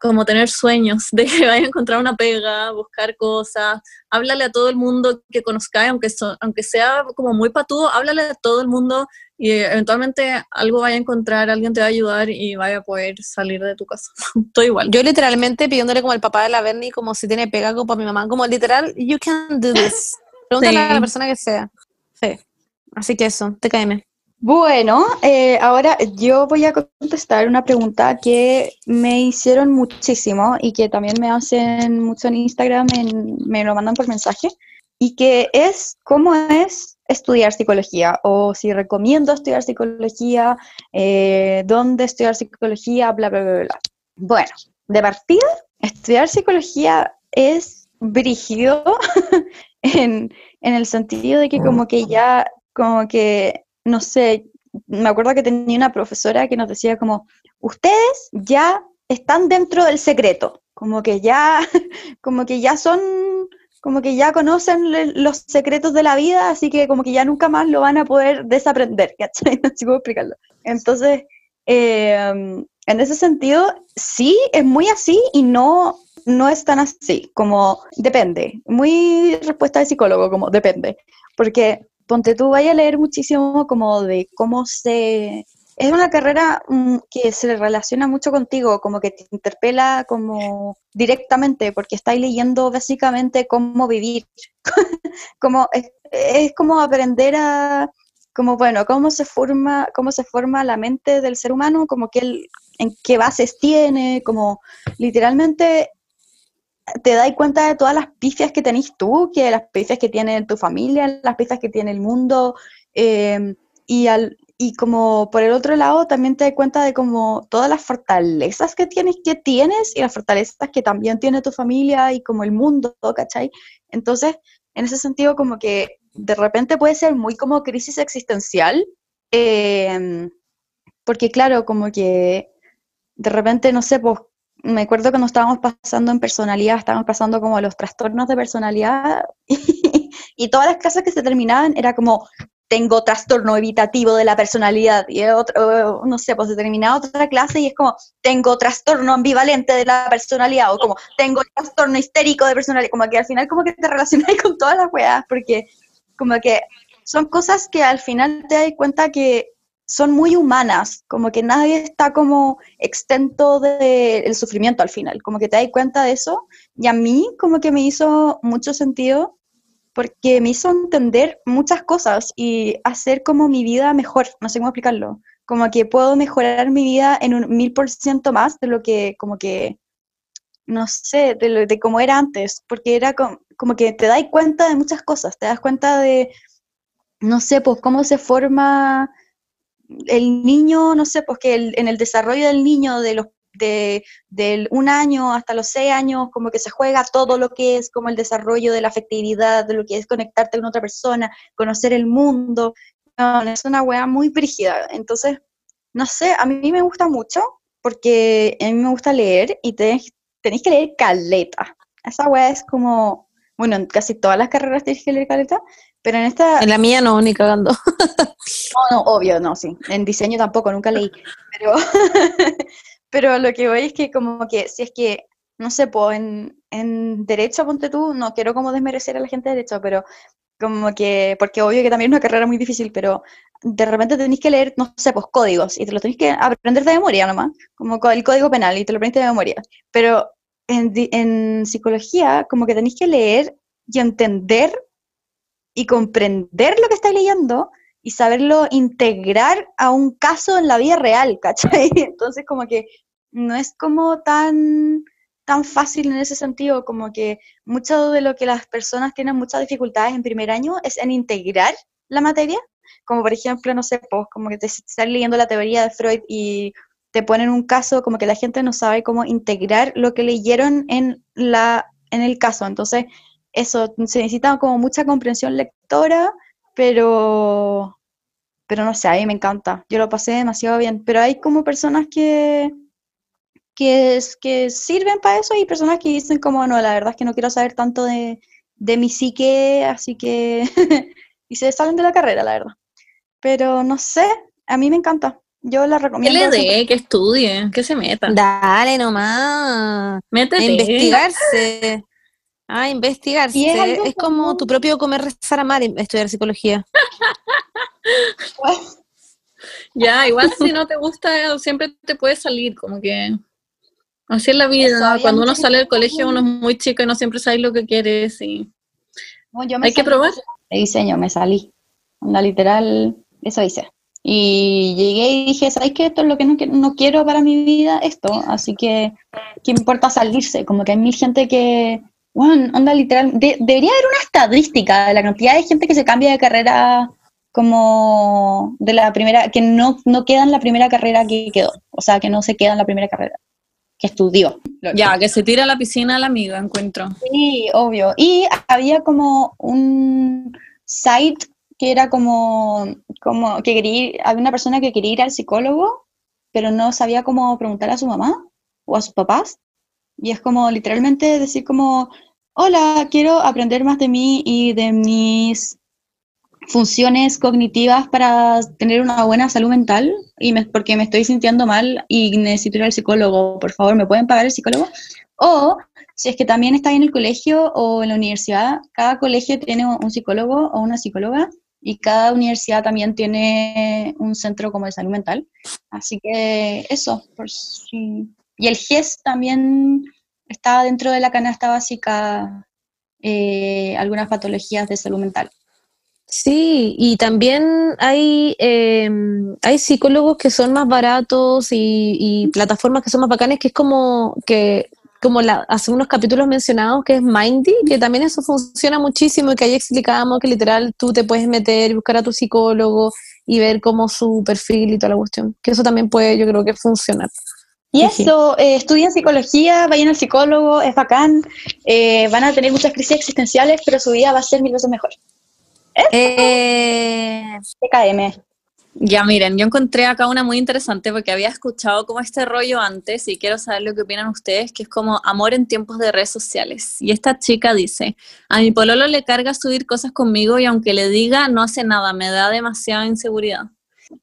como tener sueños de que vaya a encontrar una pega, buscar cosas, háblale a todo el mundo que conozcáis, aunque, aunque sea como muy patudo, háblale a todo el mundo y eventualmente algo vaya a encontrar, alguien te va a ayudar y vaya a poder salir de tu casa. Todo igual. Yo literalmente pidiéndole como al papá de la Bernie como si tiene pega como para mi mamá, como literal, you can do this. Pregúntale a la persona que sea. Sí. Así que eso, te caeme. Bueno, eh, ahora yo voy a contestar una pregunta que me hicieron muchísimo y que también me hacen mucho en Instagram, me lo mandan por mensaje, y que es cómo es estudiar psicología o si recomiendo estudiar psicología, eh, dónde estudiar psicología, bla, bla, bla, bla. Bueno, de partida, estudiar psicología es brígido en, en el sentido de que como que ya, como que no sé, me acuerdo que tenía una profesora que nos decía como, ustedes ya están dentro del secreto, como que ya, como que ya son, como que ya conocen los secretos de la vida, así que como que ya nunca más lo van a poder desaprender, ¿cachai? No sé cómo explicarlo. Entonces, em, en ese sentido, sí, es muy así y no, no es tan así, como depende. Muy respuesta de psicólogo, como depende. Porque ponte tú, vaya a leer muchísimo como de cómo se... Es una carrera mm, que se relaciona mucho contigo, como que te interpela como directamente, porque estáis leyendo básicamente cómo vivir. como, es, como aprender a, como bueno, cómo se forma, cómo se forma la mente del ser humano, como que él, en qué bases tiene, como literalmente te das cuenta de todas las pifias que tenés tú, que las pifias que tiene tu familia, las pifias que tiene el mundo, eh, y, al, y como por el otro lado también te das cuenta de como todas las fortalezas que tienes, que tienes y las fortalezas que también tiene tu familia y como el mundo, ¿cachai? Entonces, en ese sentido como que de repente puede ser muy como crisis existencial, eh, porque claro, como que de repente, no sé, pues me acuerdo cuando estábamos pasando en personalidad, estábamos pasando como los trastornos de personalidad y, todas las clases que se terminaban era como, tengo trastorno evitativo de la personalidad y otro, no sé, pues se terminaba otra clase y es como, tengo trastorno ambivalente de la personalidad o como, tengo trastorno histérico de personalidad, como que al final como que te relacionas con todas las weas porque como que son cosas que al final te das cuenta que son muy humanas, como que nadie está como extento del sufrimiento al final, como que te das cuenta de eso, y a mí como que me hizo mucho sentido porque me hizo entender muchas cosas y hacer como mi vida mejor, no sé cómo explicarlo, como que puedo mejorar mi vida en un mil por ciento más de lo que, como que, no sé, de, lo, de cómo era antes, porque era como, como que te das cuenta de muchas cosas, te das cuenta de, no sé, pues cómo se forma el niño, no sé, pues que en el desarrollo del niño de los de, del un año hasta los seis años, como que se juega todo lo que es como el desarrollo de la afectividad, de lo que es conectarte con otra persona, conocer el mundo. es una wea muy brígida. Entonces, no sé, a mí me gusta mucho porque a mí me gusta leer y tenéis que leer caleta. Esa wea es como, bueno, en casi todas las carreras tenéis que leer caleta, pero en esta... En la mía no, ni cagando. no, no, obvio, no, sí. En diseño tampoco, nunca leí. Pero, pero lo que voy es que como que si es que, no sé, pues en, en derecho, ponte tú, no quiero como desmerecer a la gente de derecho, pero como que, porque obvio que también es una carrera muy difícil, pero de repente tenéis que leer, no sé, pues códigos, y te lo tenéis que aprender de memoria nomás, como el código penal, y te lo aprendes de memoria. Pero en, en psicología, como que tenéis que leer y entender y comprender lo que está leyendo y saberlo integrar a un caso en la vida real, ¿cachai? Entonces como que no es como tan, tan fácil en ese sentido, como que mucho de lo que las personas tienen muchas dificultades en primer año es en integrar la materia, como por ejemplo, no sé, pues como que estás leyendo la teoría de Freud y te ponen un caso como que la gente no sabe cómo integrar lo que leyeron en, la, en el caso, entonces eso, se necesita como mucha comprensión lectora, pero, pero no sé, a mí me encanta. Yo lo pasé demasiado bien, pero hay como personas que, que, que sirven para eso y personas que dicen como, no, la verdad es que no quiero saber tanto de, de mi psique, así que... y se salen de la carrera, la verdad. Pero no sé, a mí me encanta. Yo la recomiendo. Que le dé, que estudie, que se meta. Dale nomás. Métete. A investigarse. Ah, investigarse. Es, es como tu propio comer, rezar, amar, estudiar psicología. ya, igual si no te gusta, siempre te puede salir, como que... Así es la vida, cuando uno sale del colegio uno es muy chico y no siempre sabe lo que quieres y... Hay que probar. De diseño me salí, una literal, eso hice. Y llegué y dije, ¿sabes qué? Esto es lo que no, no quiero para mi vida, esto. Así que, ¿qué importa salirse? Como que hay mil gente que, bueno, onda literal, debería haber una estadística de la cantidad de gente que se cambia de carrera como de la primera, que no, no queda en la primera carrera que quedó, o sea, que no se queda en la primera carrera, que estudió. Ya, que se tira a la piscina la amiga, encuentro. Sí, obvio. Y había como un site que era como, como que quería ir, había una persona que quería ir al psicólogo, pero no sabía cómo preguntar a su mamá o a sus papás. Y es como literalmente decir como, hola, quiero aprender más de mí y de mis funciones cognitivas para tener una buena salud mental y me, porque me estoy sintiendo mal y necesito ir al psicólogo, por favor, ¿me pueden pagar el psicólogo? O si es que también está en el colegio o en la universidad, cada colegio tiene un psicólogo o una psicóloga y cada universidad también tiene un centro como de salud mental. Así que eso, por si y el GES también está dentro de la canasta básica eh, algunas patologías de salud mental. Sí, y también hay, em, hay psicólogos que son más baratos y, plataformas que son más bacanes, que es como que como la, hace unos capítulos mencionados, que es Mindy, que también eso funciona muchísimo y que ahí explicábamos que literal tú te puedes meter y buscar a tu psicólogo y ver cómo su perfil y toda la cuestión. Que eso también puede, yo creo que funcionar. Y eso, eh, estudian psicología, vayan al psicólogo, es bacán, eh, van a tener muchas crisis existenciales, pero su vida va a ser mil veces mejor. Eh... TKM. Ya miren, yo encontré acá una muy interesante porque había escuchado como este rollo antes y quiero saber lo que opinan ustedes, que es como amor en tiempos de redes sociales. Y esta chica dice, a mi pololo le carga subir cosas conmigo y aunque le diga no hace nada, me da demasiada inseguridad.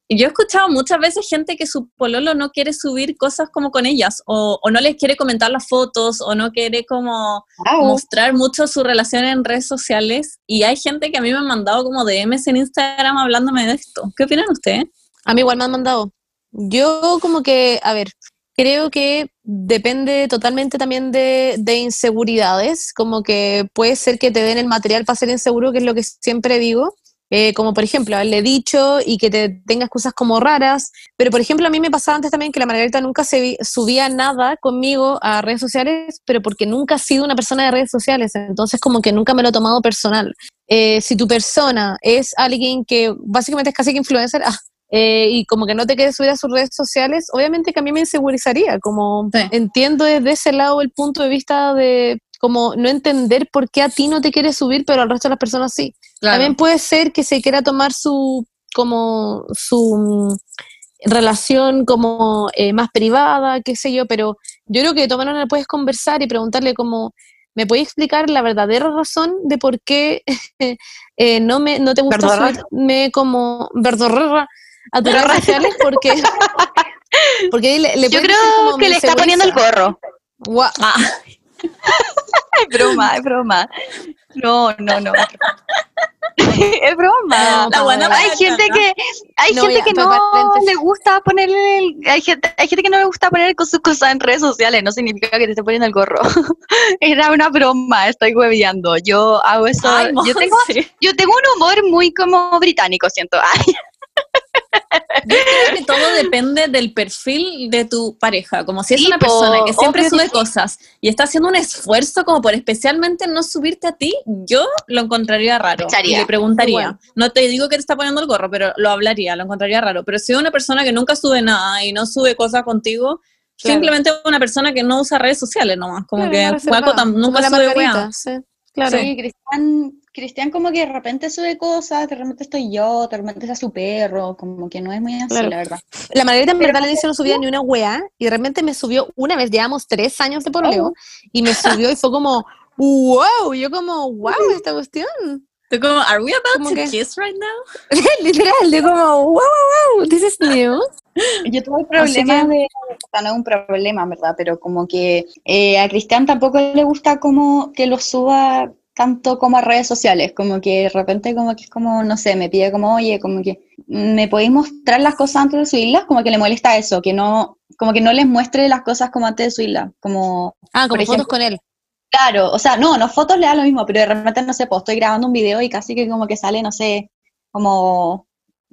Yo he escuchado muchas veces gente que su pololo no quiere subir cosas como con ellas, o, no les quiere comentar las fotos, o no quiere como mostrar mucho su relación en redes sociales. Y hay gente que a mí me ha mandado como DMs en Instagram hablándome de esto. ¿Qué opinan ustedes? A mí igual me han mandado. Yo como que, a ver, creo que depende totalmente también de, de inseguridades, como que puede ser que te den el material para ser inseguro, que es lo que siempre digo, eh, como por ejemplo haberle dicho y que te tengas cosas como raras, pero por ejemplo a mí me pasaba antes también que la Margarita nunca se subía nada conmigo a redes sociales, pero porque nunca ha sido una persona de redes sociales, entonces como que nunca me lo he tomado personal. Eh, si tu persona es alguien que básicamente es casi que influencer, ah, eh, y como que no te quieres subir a sus redes sociales, obviamente que a mí me insegurizaría, como Sí. entiendo desde ese lado el punto de vista de como no entender por qué a ti no te quieres subir, pero al resto de las personas sí. Claro. También puede ser que se quiera tomar su como su mm, relación como eh, más privada, qué sé yo, pero yo creo que de todas maneras puedes conversar y preguntarle como, ¿me puedes explicar la verdadera razón de por qué eh, no me no te gusta subirme como verdorra a tus redes sociales? Porque, porque le, le Yo creo que "Me le está poniendo el inseguriza". gorro. Guau. Ah, Es broma, es broma. No, no, no. es broma. No, La buena Paola. Hay gente que hay No, gente ya, que no paréntesis. le gusta ponerle el- hay gente hay gente que no le gusta poner con sus cosas en redes sociales, no significa que te esté poniendo el gorro. Era una broma, estoy hueveando. Yo hago eso. ay, yo tengo yo tengo un humor muy como británico, siento. Ay, Yo creo que todo depende del perfil de tu pareja. Como si es una persona que siempre sube sí. cosas y está haciendo un esfuerzo como por especialmente no subirte a ti, yo lo encontraría raro. Echaría. Y le preguntaría. No te digo que te está poniendo el gorro, pero lo hablaría, lo encontraría raro. Pero si es una persona que nunca sube nada y no sube cosas contigo, Claro. simplemente una persona que no usa redes sociales nomás. Como Claro, que como nunca la sube weá. sí, claro. Sí, Cristian, Cristian como que de repente sube cosas, de repente estoy yo, de repente está su perro, como que no es muy así, Claro. la verdad. La Margarita en Pero verdad le dice no subía ni una weá y de repente me subió una vez, llevamos tres años de pololeo Oh. y me subió y fue como, wow, yo como, wow, esta cuestión. Tú como, ¿Are we about Como to que- kiss right now? Literal, yo como, wow, wow, wow, this is new. Yo tuve el Así problema que- de, o sea, no es un problema, verdad, pero como que eh, a Cristian tampoco le gusta como que lo suba tanto como a redes sociales, como que de repente como que es como, no sé, me pide como, oye, como que me podéis mostrar las cosas antes de subirlas, como que le molesta eso, que no, como que no les muestre las cosas como antes de subirlas, como, Ah, como fotos con él. claro, o sea, no, no fotos le da lo mismo, pero de repente, no sé, pues estoy grabando un video y casi que como que sale, no sé, como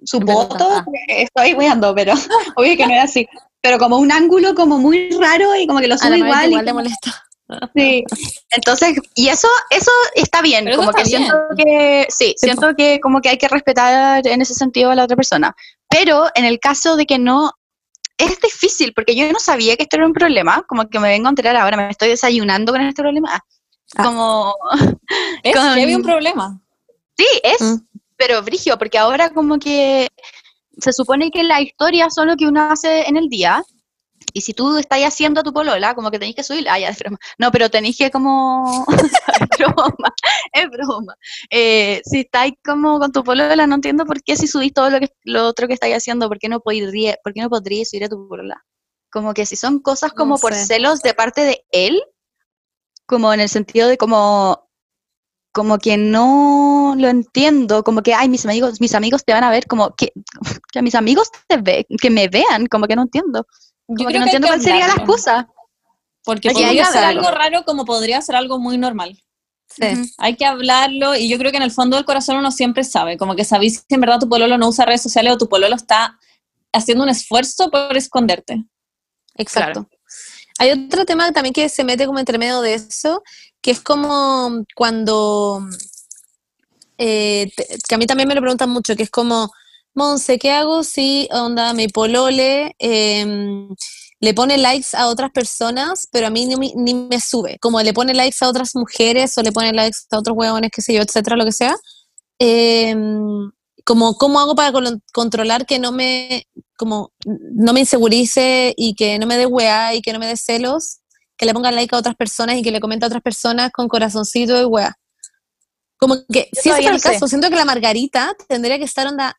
su foto, estoy weando, pero obvio que no es así. Pero como un ángulo como muy raro y como que lo sube igual. y igual le molesta. Sí. Entonces, y eso, eso está bien, Pero como que siento que, sí, siento que como que hay que respetar en ese sentido a la otra persona. Pero en el caso de que no, es difícil, porque yo no sabía que esto era un problema, como que me vengo a enterar ahora, me estoy desayunando con este problema. Ah. Como, Es Con- que había un problema. Sí, es, Mm. pero brigio, porque ahora como que se supone que las historias son lo que uno hace en el día, y si tú estás haciendo tu polola, como que tenéis que subir, ah, ya, es broma. No, pero tenéis que como, es broma, es broma. Eh, si estáis como con tu polola, no entiendo por qué si subís todo lo, que, lo otro que estáis haciendo, ¿por qué no podría, por qué no podríais subir a tu polola? Como que si son cosas como No por sé. celos de parte de él, como en el sentido de como como que no lo entiendo, como que, ay, mis amigos, mis amigos te van a ver, como que, que mis amigos te ve, que me vean, como que no entiendo. Yo que creo no que hay entiendo que cuál sería la excusa. Porque Hay que podría ser algo raro como podría ser algo muy normal. Sí. Hay que hablarlo y yo creo que en el fondo del corazón uno siempre sabe, como que sabéis si en verdad tu pololo no usa redes sociales o tu pololo está haciendo un esfuerzo por esconderte. Exacto. Hay otro tema también que se mete como entre medio de eso, que es como cuando, eh, que a mí también me lo preguntan mucho, que es como, Monse, ¿qué hago si onda mi polole em, le pone likes a otras personas, pero a mí ni, me- ni me sube? Como le pone likes a otras mujeres o le pone likes a otros huevones, qué sé yo, etcétera, lo que sea. Em, como, ¿cómo hago para controlar que no me, como, no me insegurice y que no me dé weá y que no me dé celos, que le ponga like a otras personas y que le comente a otras personas con corazoncito y weá? Como que, si fuera el no sé. caso, siento que la Margarita tendría que estar onda,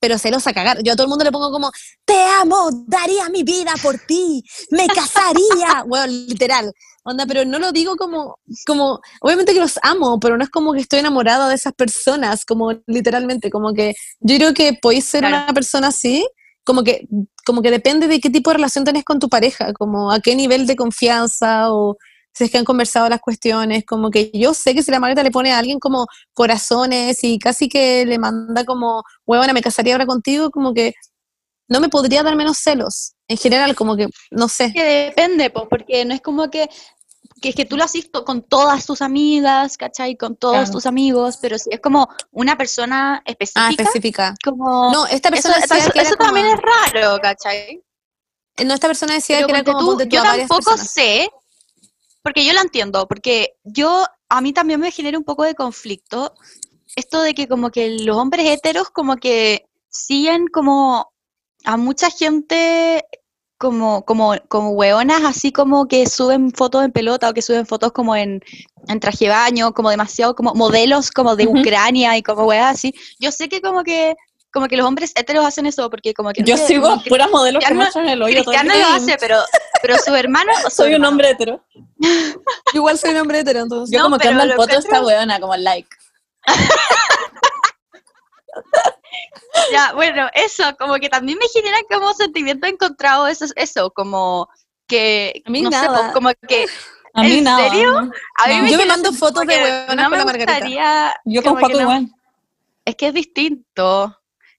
pero celosa a cagar. Yo a todo el mundo le pongo como, te amo, daría mi vida por ti, me casaría. bueno, literal. Onda, pero no lo digo como, como, obviamente que los amo, pero no es como que estoy enamorada de esas personas, como literalmente, como que yo creo que podéis ser Claro. una persona así como que, como que depende de qué tipo de relación tenés con tu pareja, como a qué nivel de confianza o si es que han conversado las cuestiones, como que yo sé que si la Margarita le pone a alguien como corazones y casi que le manda como, huevona, me casaría ahora contigo, como que no me podría dar menos celos. En general, como que, no sé. Que depende, pues, porque no es como que, que es que tú lo haces con todas tus amigas, ¿cachai? Con todos Claro. tus amigos, pero si es como una persona específica, Ah, específica. como... No, esta eso, persona decía eso- que era eso como- también es raro, ¿cachai? No, esta persona decía Pero que era como tú, yo tampoco sé, porque yo la entiendo, porque yo, a mí también me genera un poco de conflicto esto de que como que los hombres heteros como que siguen como a mucha gente como, como, como hueonas, así como que suben fotos en pelota o que suben fotos como en, en traje de baño, como demasiado como modelos como de. Ucrania y como hueas así. Yo sé que como que como que los hombres heteros hacen eso porque como que no Yo sé, sigo como a puras modelos que Cristiano- muestran el hoyo todo el Cristiano lo hace, pero, pero su hermano... o su Soy un hombre hetero. Yo igual soy un hombre hetero, entonces. Yo No, como que ando al poto encuentro- esta weona, como like. Ya, bueno, eso, como que también me genera como sentimiento encontrado eso, eso como que, A mí no sé, nada. como que, A mí ¿En nada. serio? no. a mí No. me Yo me mando fotos de que hueonas no con me la Margarita. gustaría, Yo con Paco no. igual. Es que es distinto.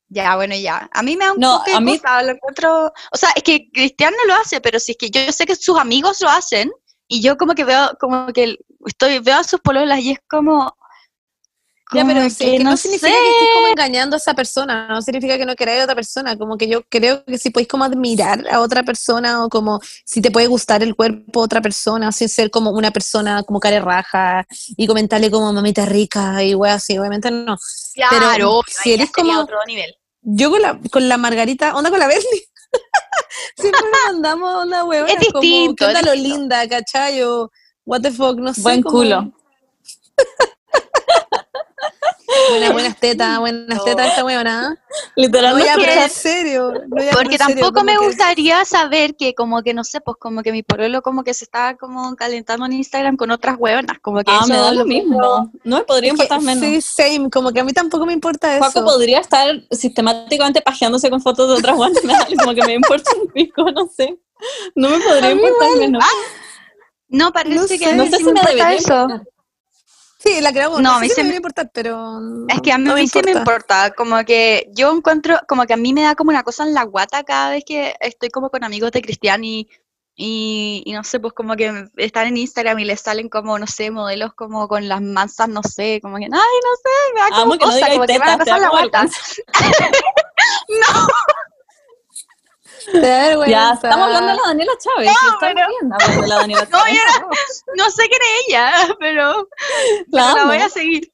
Ya, bueno, ya. A mí me da un No, poco a mí- cosa, lo encuentro... O sea, es que Cristian no lo hace, pero si es que yo sé que sus amigos lo hacen, y yo como que veo, como que estoy, veo a sus pololas y es como... Ya, pero sí, que no, significa sé. que estés como engañando a esa persona, no significa que no queráis a otra persona, como que yo creo que si podéis como admirar a otra persona o como si te puede gustar el cuerpo de otra persona sin ser como una persona como care raja y comentarle como mamita rica y wey así, obviamente no. Claro, pero si eres como- otro nivel. Yo con la, con la Margarita, onda con la Bernie, siempre nos mandamos una huevona Es como, distinto, ¿qué onda lo linda, cachai? O what the fuck, no sé. Buen como- culo. Buenas, buenas tetas, buenas tetas esta huevona. Literal, No, quiero- en serio. no, Porque serio, tampoco me que- gustaría saber que como que no sé, pues como que mi pololo como que se estaba como calentando en Instagram con otras hueonas, como que Ah, eso me da lo mismo. No me podría importar menos. Sí, same, como que a mí tampoco me importa eso. Paco podría estar sistemáticamente pajeándose con fotos de otras da- como que me importa un pico, no sé. No me podría importar menos. No, parece No que sé. No sé si me importa debería eso. importar. Sí, la creo. No, No, a a mí sí me me- importar, pero. no- Es que a mí, no me sí me importa, como que yo encuentro, como que a mí me da como una cosa en la guata cada vez que estoy como con amigos de Cristian y, y, y no sé, pues como que están en Instagram y les salen como, no sé, modelos como con las mansas, no sé, como que, ay, no sé, me da como Amo que no cosa, digáis como que me da cosa en la guata. vergüenza. Te da vergüenza. Ya, estamos hablando de la Daniela Chávez. No, pero- bien hablando de la Daniela No, Chávez. No sé quién es ella, pero, La pero la amo. voy a seguir.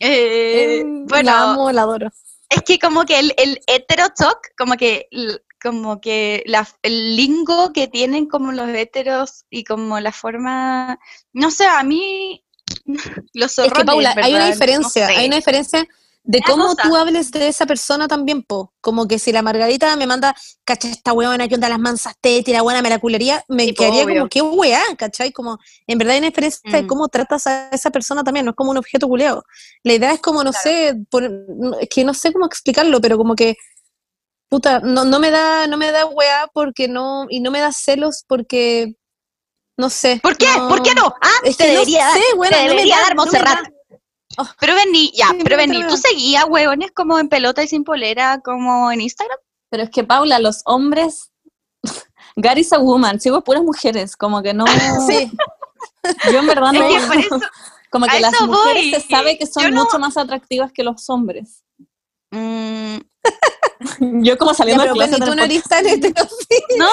Eh, Eh, bueno, La amo, la adoro. Es que como que el, el hetero talk, como que, como que la, el lingo que tienen como los heteros y como la forma, no sé, a mí los Es zorros que, Paula, hay una diferencia. No sé. Hay una diferencia de cómo tú hables de esa persona también, po. Como que si la Margarita me manda, cacha esta huevona que onda las mansas tetas y la buena me la culería, me Sí, quedaría obvio. como, qué hueá, ¿cachai? Como, en verdad hay una diferencia de Mm. cómo tratas a esa persona también, no es como un objeto culeado. La idea es como, no Claro. sé, no- es que no sé cómo explicarlo, pero como que, puta, no, no me da, no me da hueá porque no, y no me da celos porque, no sé. ¿Por qué? ¿Por qué no? Ah, Es te que no debería dar, sé, bueno, te no me debería da- dar no da. Pero vení, ya, Sí, pero vení, ¿tú seguías huevones como en pelota y sin polera como en Instagram? Pero es que, Paula, los hombres. God is a woman, sigo puras mujeres, como que no. Sí, Yo en verdad Es no. que por eso, Como que las mujeres voy. se sabe que son no- mucho más atractivas que los hombres. mm, Yo como Ya, saliendo pero de clase Penny, tú no eres tan hetero, sí. no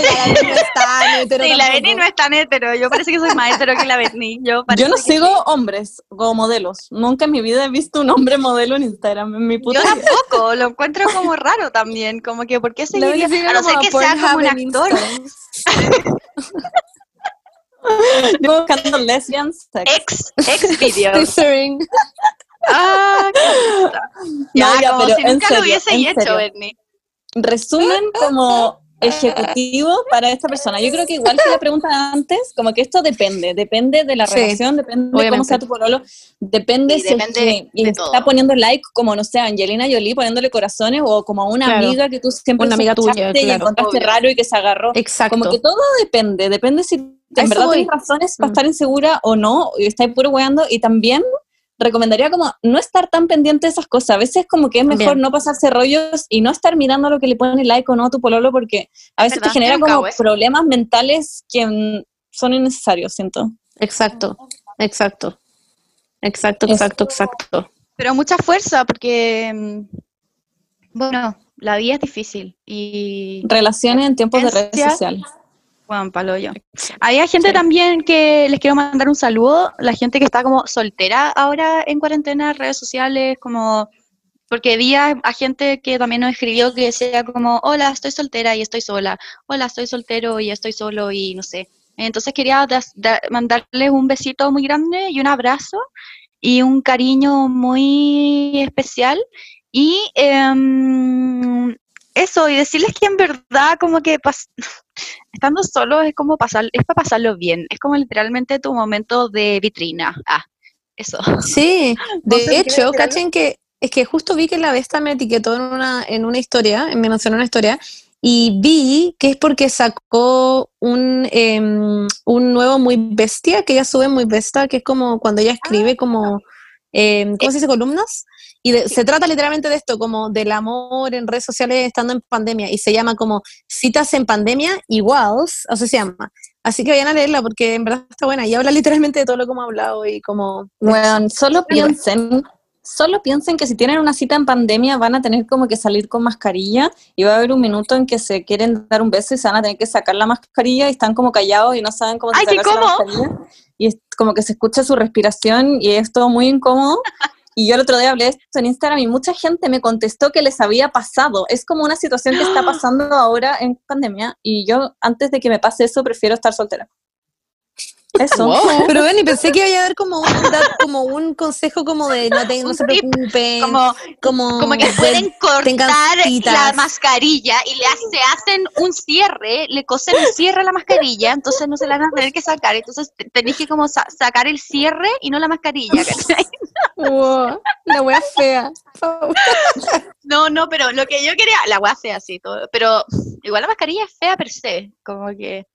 ya la no es tan hetero sí, la no es tan hetero, yo parece que soy más hetero que la Benny, yo Yo no sigo sí. hombres como modelos. Nunca en mi vida he visto un hombre modelo en Instagram. En mi puta Yo vida. tampoco, lo encuentro como raro también, como que ¿por qué seguiría? A no ser que sea como un actor Instagram. Yo buscando lesbians sex. ex, ex videos. Ah. Ya, No, ya, como pero si nunca lo serio, hubiese en hecho, serio. Bernie. Resumen como ejecutivo para esta persona. Yo creo que igual que la pregunta antes, como que esto depende, depende de la Sí, relación, depende de cómo obviamente. sea tu pololo, depende Y si es que de está poniendo like como, no sé, Angelina Jolie poniéndole corazones o como a una Claro. amiga que tú siempre Una amiga tuya, sospechaste y claro. encontraste Obvio. raro y que se agarró. Exacto. Como que todo depende, depende si en eso verdad voy. tienes razones para Mm. estar insegura o no, y estáis puro weando, y también recomendaría como no estar tan pendiente de esas cosas. A veces como que es mejor no pasarse rollos y no estar mirando lo que le pone like o no a tu pololo porque a veces te genera como problemas mentales que son innecesarios, siento. Exacto, exacto. Exacto, exacto, exacto. Pero mucha fuerza, porque, mm, bueno, la vida es difícil y, Relaciones en tiempos de redes sociales. Bueno, palo yo. Había gente Sí. también que les quiero mandar un saludo, la gente que está como soltera ahora en cuarentena, redes sociales, como, porque vi a, a gente que también nos escribió que decía como, hola, estoy soltera y estoy sola, hola, estoy soltero y estoy solo y no sé. Entonces quería das- da- mandarles un besito muy grande y un abrazo y un cariño muy especial. Y em, eso, y decirles que en verdad como que pas- estando solo es como pasar, es para pasarlo bien, es como literalmente tu momento de vitrina. Ah, eso. Sí, de ¿quieres hecho, cachen que es que justo vi que la Vesta me etiquetó en una, en una historia, me mencionó una historia, y vi que es porque sacó un, em, un nuevo Muy Bestia, que ella sube Muy Bestia, que es como cuando ella escribe como, em, ¿cómo se dice? Columnas. Y de- se trata literalmente de esto, como del amor en redes sociales estando en pandemia, y se llama como Citas en Pandemia Iguals, o sea, se llama. Así que vayan a leerla porque en verdad está buena y habla literalmente de todo lo que hemos hablado y como... Bueno, solo piensen, solo piensen que si tienen una cita en pandemia van a tener como que salir con mascarilla y va a haber un minuto en que se quieren dar un beso y se van a tener que sacar la mascarilla y están como callados y no saben cómo Ay, ¿qué, sacarse la mascarilla. Y como que se escucha su respiración y es todo muy incómodo. Y yo el otro día hablé de esto en Instagram y mucha gente me contestó que les había pasado. Es como una situación que está pasando ahora en pandemia y yo antes de que me pase eso prefiero estar soltera. Eso. Pero ven, y pensé que iba a haber como un, como un consejo como de no, te, no se preocupen, Como, como, como que pueden cortar la mascarilla y le hace- hacen un cierre, le cosen un cierre a la mascarilla, entonces no se la van a tener que sacar. Entonces te- tenés que como sa- sacar el cierre y no la mascarilla. Wow, la wea fea. No, no, pero lo que yo quería, la weá fea así, todo, pero igual la mascarilla es fea per se, como que...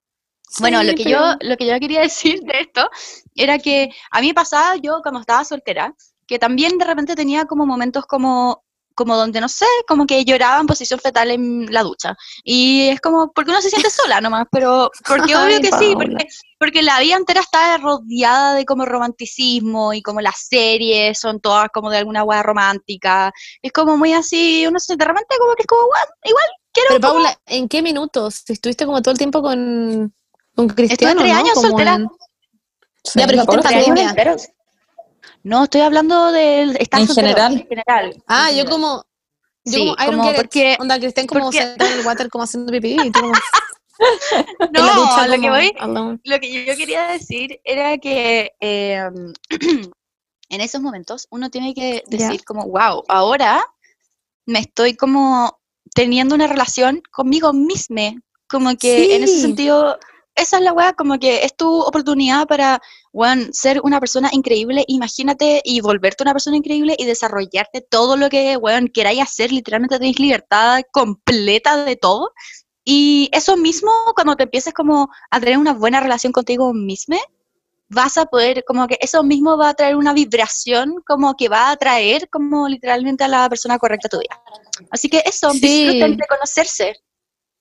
Bueno, lo que pero- yo lo que yo quería decir de esto era que a mí pasaba yo cuando estaba soltera, que también de repente tenía como momentos como como donde no sé, como que lloraba en posición fetal en la ducha. Y es como porque uno se siente sola nomás, pero porque obvio Ay, que sí, porque porque la vida entera está rodeada de como romanticismo y como las series son todas como de alguna hueá romántica. Es como muy así, uno se de repente como que es como, "Guau, igual quiero Pero como- Paula, ¿en qué minutos? Estuviste como todo el tiempo con, con Cristiano, tres ¿no? años Como soltera. en- Sí, Ya, pero en pandemia. enteros. No, estoy hablando del estar En soltero, general. En general. Ah, en yo general. como... Yo Sí, como, I don't como get it. porque- Onda, Cristian como porque- sentado en el water como haciendo pipí y tú como No, lo que voy, alone. lo que yo quería decir era que eh, en esos momentos uno tiene que decir como, wow, ahora me estoy como teniendo una relación conmigo misma, como que en ese Sí. sentido, esa es la weá, como que es tu oportunidad para, weón, ser una persona increíble, imagínate, y volverte una persona increíble y desarrollarte todo lo que, weón, queráis hacer, literalmente tenéis libertad completa de todo, y eso mismo, cuando te empieces como a tener una buena relación contigo mismo, vas a poder, como que eso mismo va a traer una vibración, como que va a atraer como literalmente a la persona correcta a tu vida. Así que eso, Sí. disfruten de conocerse.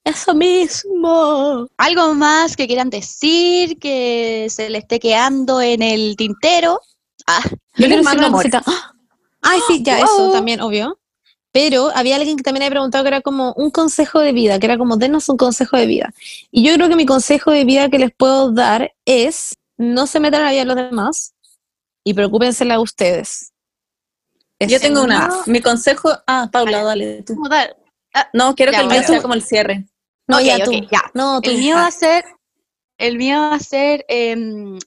Eso mismo. Algo más que quieran decir, que se le esté quedando en el tintero. Ah, Yo quiero decir mando una cosita. ¡Ah! Ay, sí, ya, eso Wow. también, obvio. Pero había alguien que también había preguntado que era como un consejo de vida, que era como, denos un consejo de vida. Y yo creo que mi consejo de vida que les puedo dar es, no se metan a la vida de los demás y preocúpensela a ustedes. Yo tengo una. Mi consejo. Ah, Paula, Ah, dale. tú. ¿Cómo dar? No, quiero Ya, que el mío sea como el cierre. No, ya tú. ya. No, tú. El mío va Ah, a ser, el mío va a ser, em,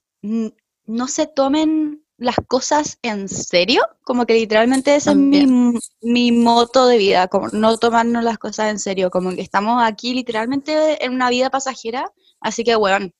no se tomen las cosas en serio, como que literalmente ese es mi, mi moto de vida, como no tomarnos las cosas en serio, como que estamos aquí literalmente en una vida pasajera, así que, weón,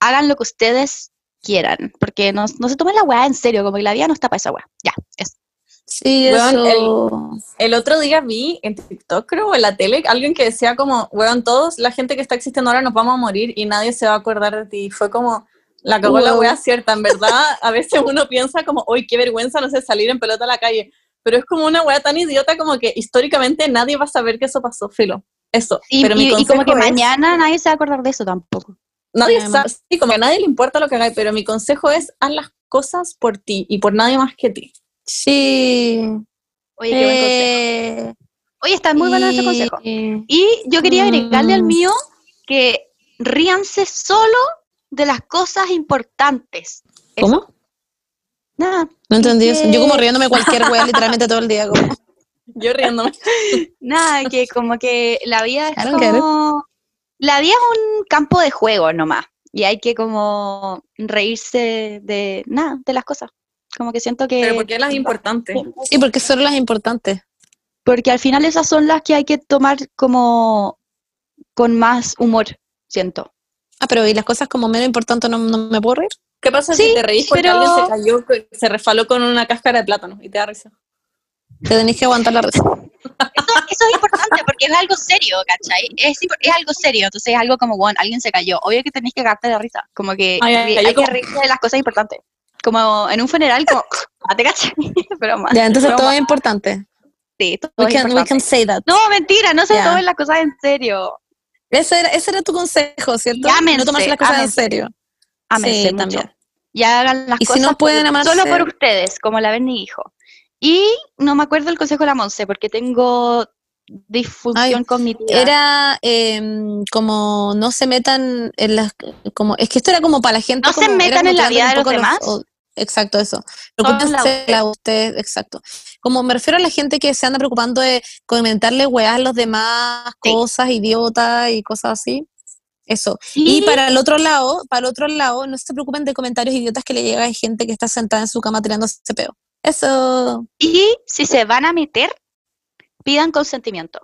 hagan lo que ustedes quieran, porque no, no se tomen la weá en serio, como que la vida no está para esa weá, ya, es. Sí, Weón, eso. El otro día vi en TikTok, creo, o en la tele, alguien que decía como, weón, todos, la gente que está existiendo ahora nos vamos a morir y nadie se va a acordar de ti. Fue como, la cagó la wea cierta, en verdad, a veces uno piensa como, uy, qué vergüenza, no sé, salir en pelota a la calle. Pero es como una wea tan idiota como que históricamente nadie va a saber que eso pasó, filo. Eso. Y, Pero mi y- como que es- mañana nadie se va a acordar de eso tampoco. Nadie Sí, sabe, sí, como que a nadie le importa lo que hagáis, pero mi consejo es haz las cosas por ti y por nadie más que ti. Sí. Oye, qué buen consejo. Eh, Oye, está muy bueno ese y- consejo. Y yo quería agregarle al Mm. mío que ríanse solo de las cosas importantes. Eso. ¿Cómo? Nada, No entendí eso. Yo como riéndome cualquier wea literalmente todo el día. Como. Yo riéndome. nada, que como que la vida es como... La vida es un campo de juego nomás. Y hay que como reírse de nada, de las cosas. Como que siento que... Pero porque las importantes. Sí, porque son las importantes. Porque al final esas son las que hay que tomar como con más humor, siento. Ah, pero y las cosas como menos importantes no, no me puedo reír. ¿Qué pasa Sí, si te reís porque pero- alguien se cayó, se resfaló con una cáscara de plátano y te da risa? Te tenéis que aguantar la risa. Eso, eso es importante porque es algo serio, ¿cachai? Es, es algo serio, entonces es algo como, bueno, alguien se cayó. Obvio que tenéis que cagarte de risa. Como que Ay, hay como- que reírse de las cosas importantes. Como en un funeral, como, ¿ah, te cachai? Pero más. Ya, entonces Broma. todo es importante. Sí, todo We es can, we importante. can say that. No, mentira, no se tomen las cosas en serio. Ese, era, ese era tu consejo, ¿cierto? Ámense, no tomarse las cosas en serio. Ámense Sí, mucho. también. Y hagan las Y si cosas no pueden amarse- solo por ustedes, como la Berni dijo. Y no me acuerdo el consejo de la Monse, porque tengo disfunción Ay, cognitiva. Era em, como no se metan en las como es que esto era como para la gente No se como- metan en la vida de los demás. o- exacto eso. Preocúpense usted exacto. Como me refiero a la gente que se anda preocupando de comentarle weas a los demás Sí. cosas idiotas y cosas así. Eso. Y- y para el otro lado para el otro lado no se preocupen de comentarios idiotas que le llega a gente que está sentada en su cama tirándose peo. Eso. Y si se van a meter, pidan consentimiento.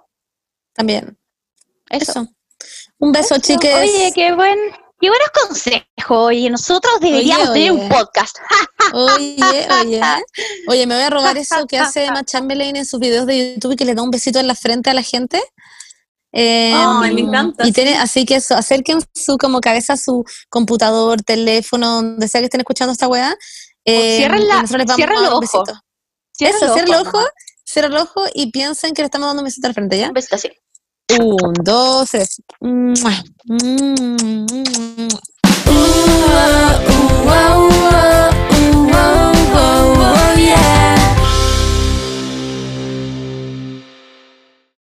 también Eso. eso un beso Eso. chiques Oye, qué buen, qué buenos consejos. Y nosotros deberíamos Oye, tener oye. un podcast. Oye, oye, oye, me voy a robar eso que hace Emma Chamberlain en sus videos de YouTube que le da un besito en la frente a la gente. Eh, Ay, me encanta, Y tiene, así que eso, acerquen su como cabeza a su computador, teléfono, donde sea que estén escuchando esta weá. eh, cierren y la- vamos cierren los ojos. Eso, los ojos. Cierra el ojo y piensen que le estamos dando un besito al frente, ¿ya? Un besito así. Un, dos, tres.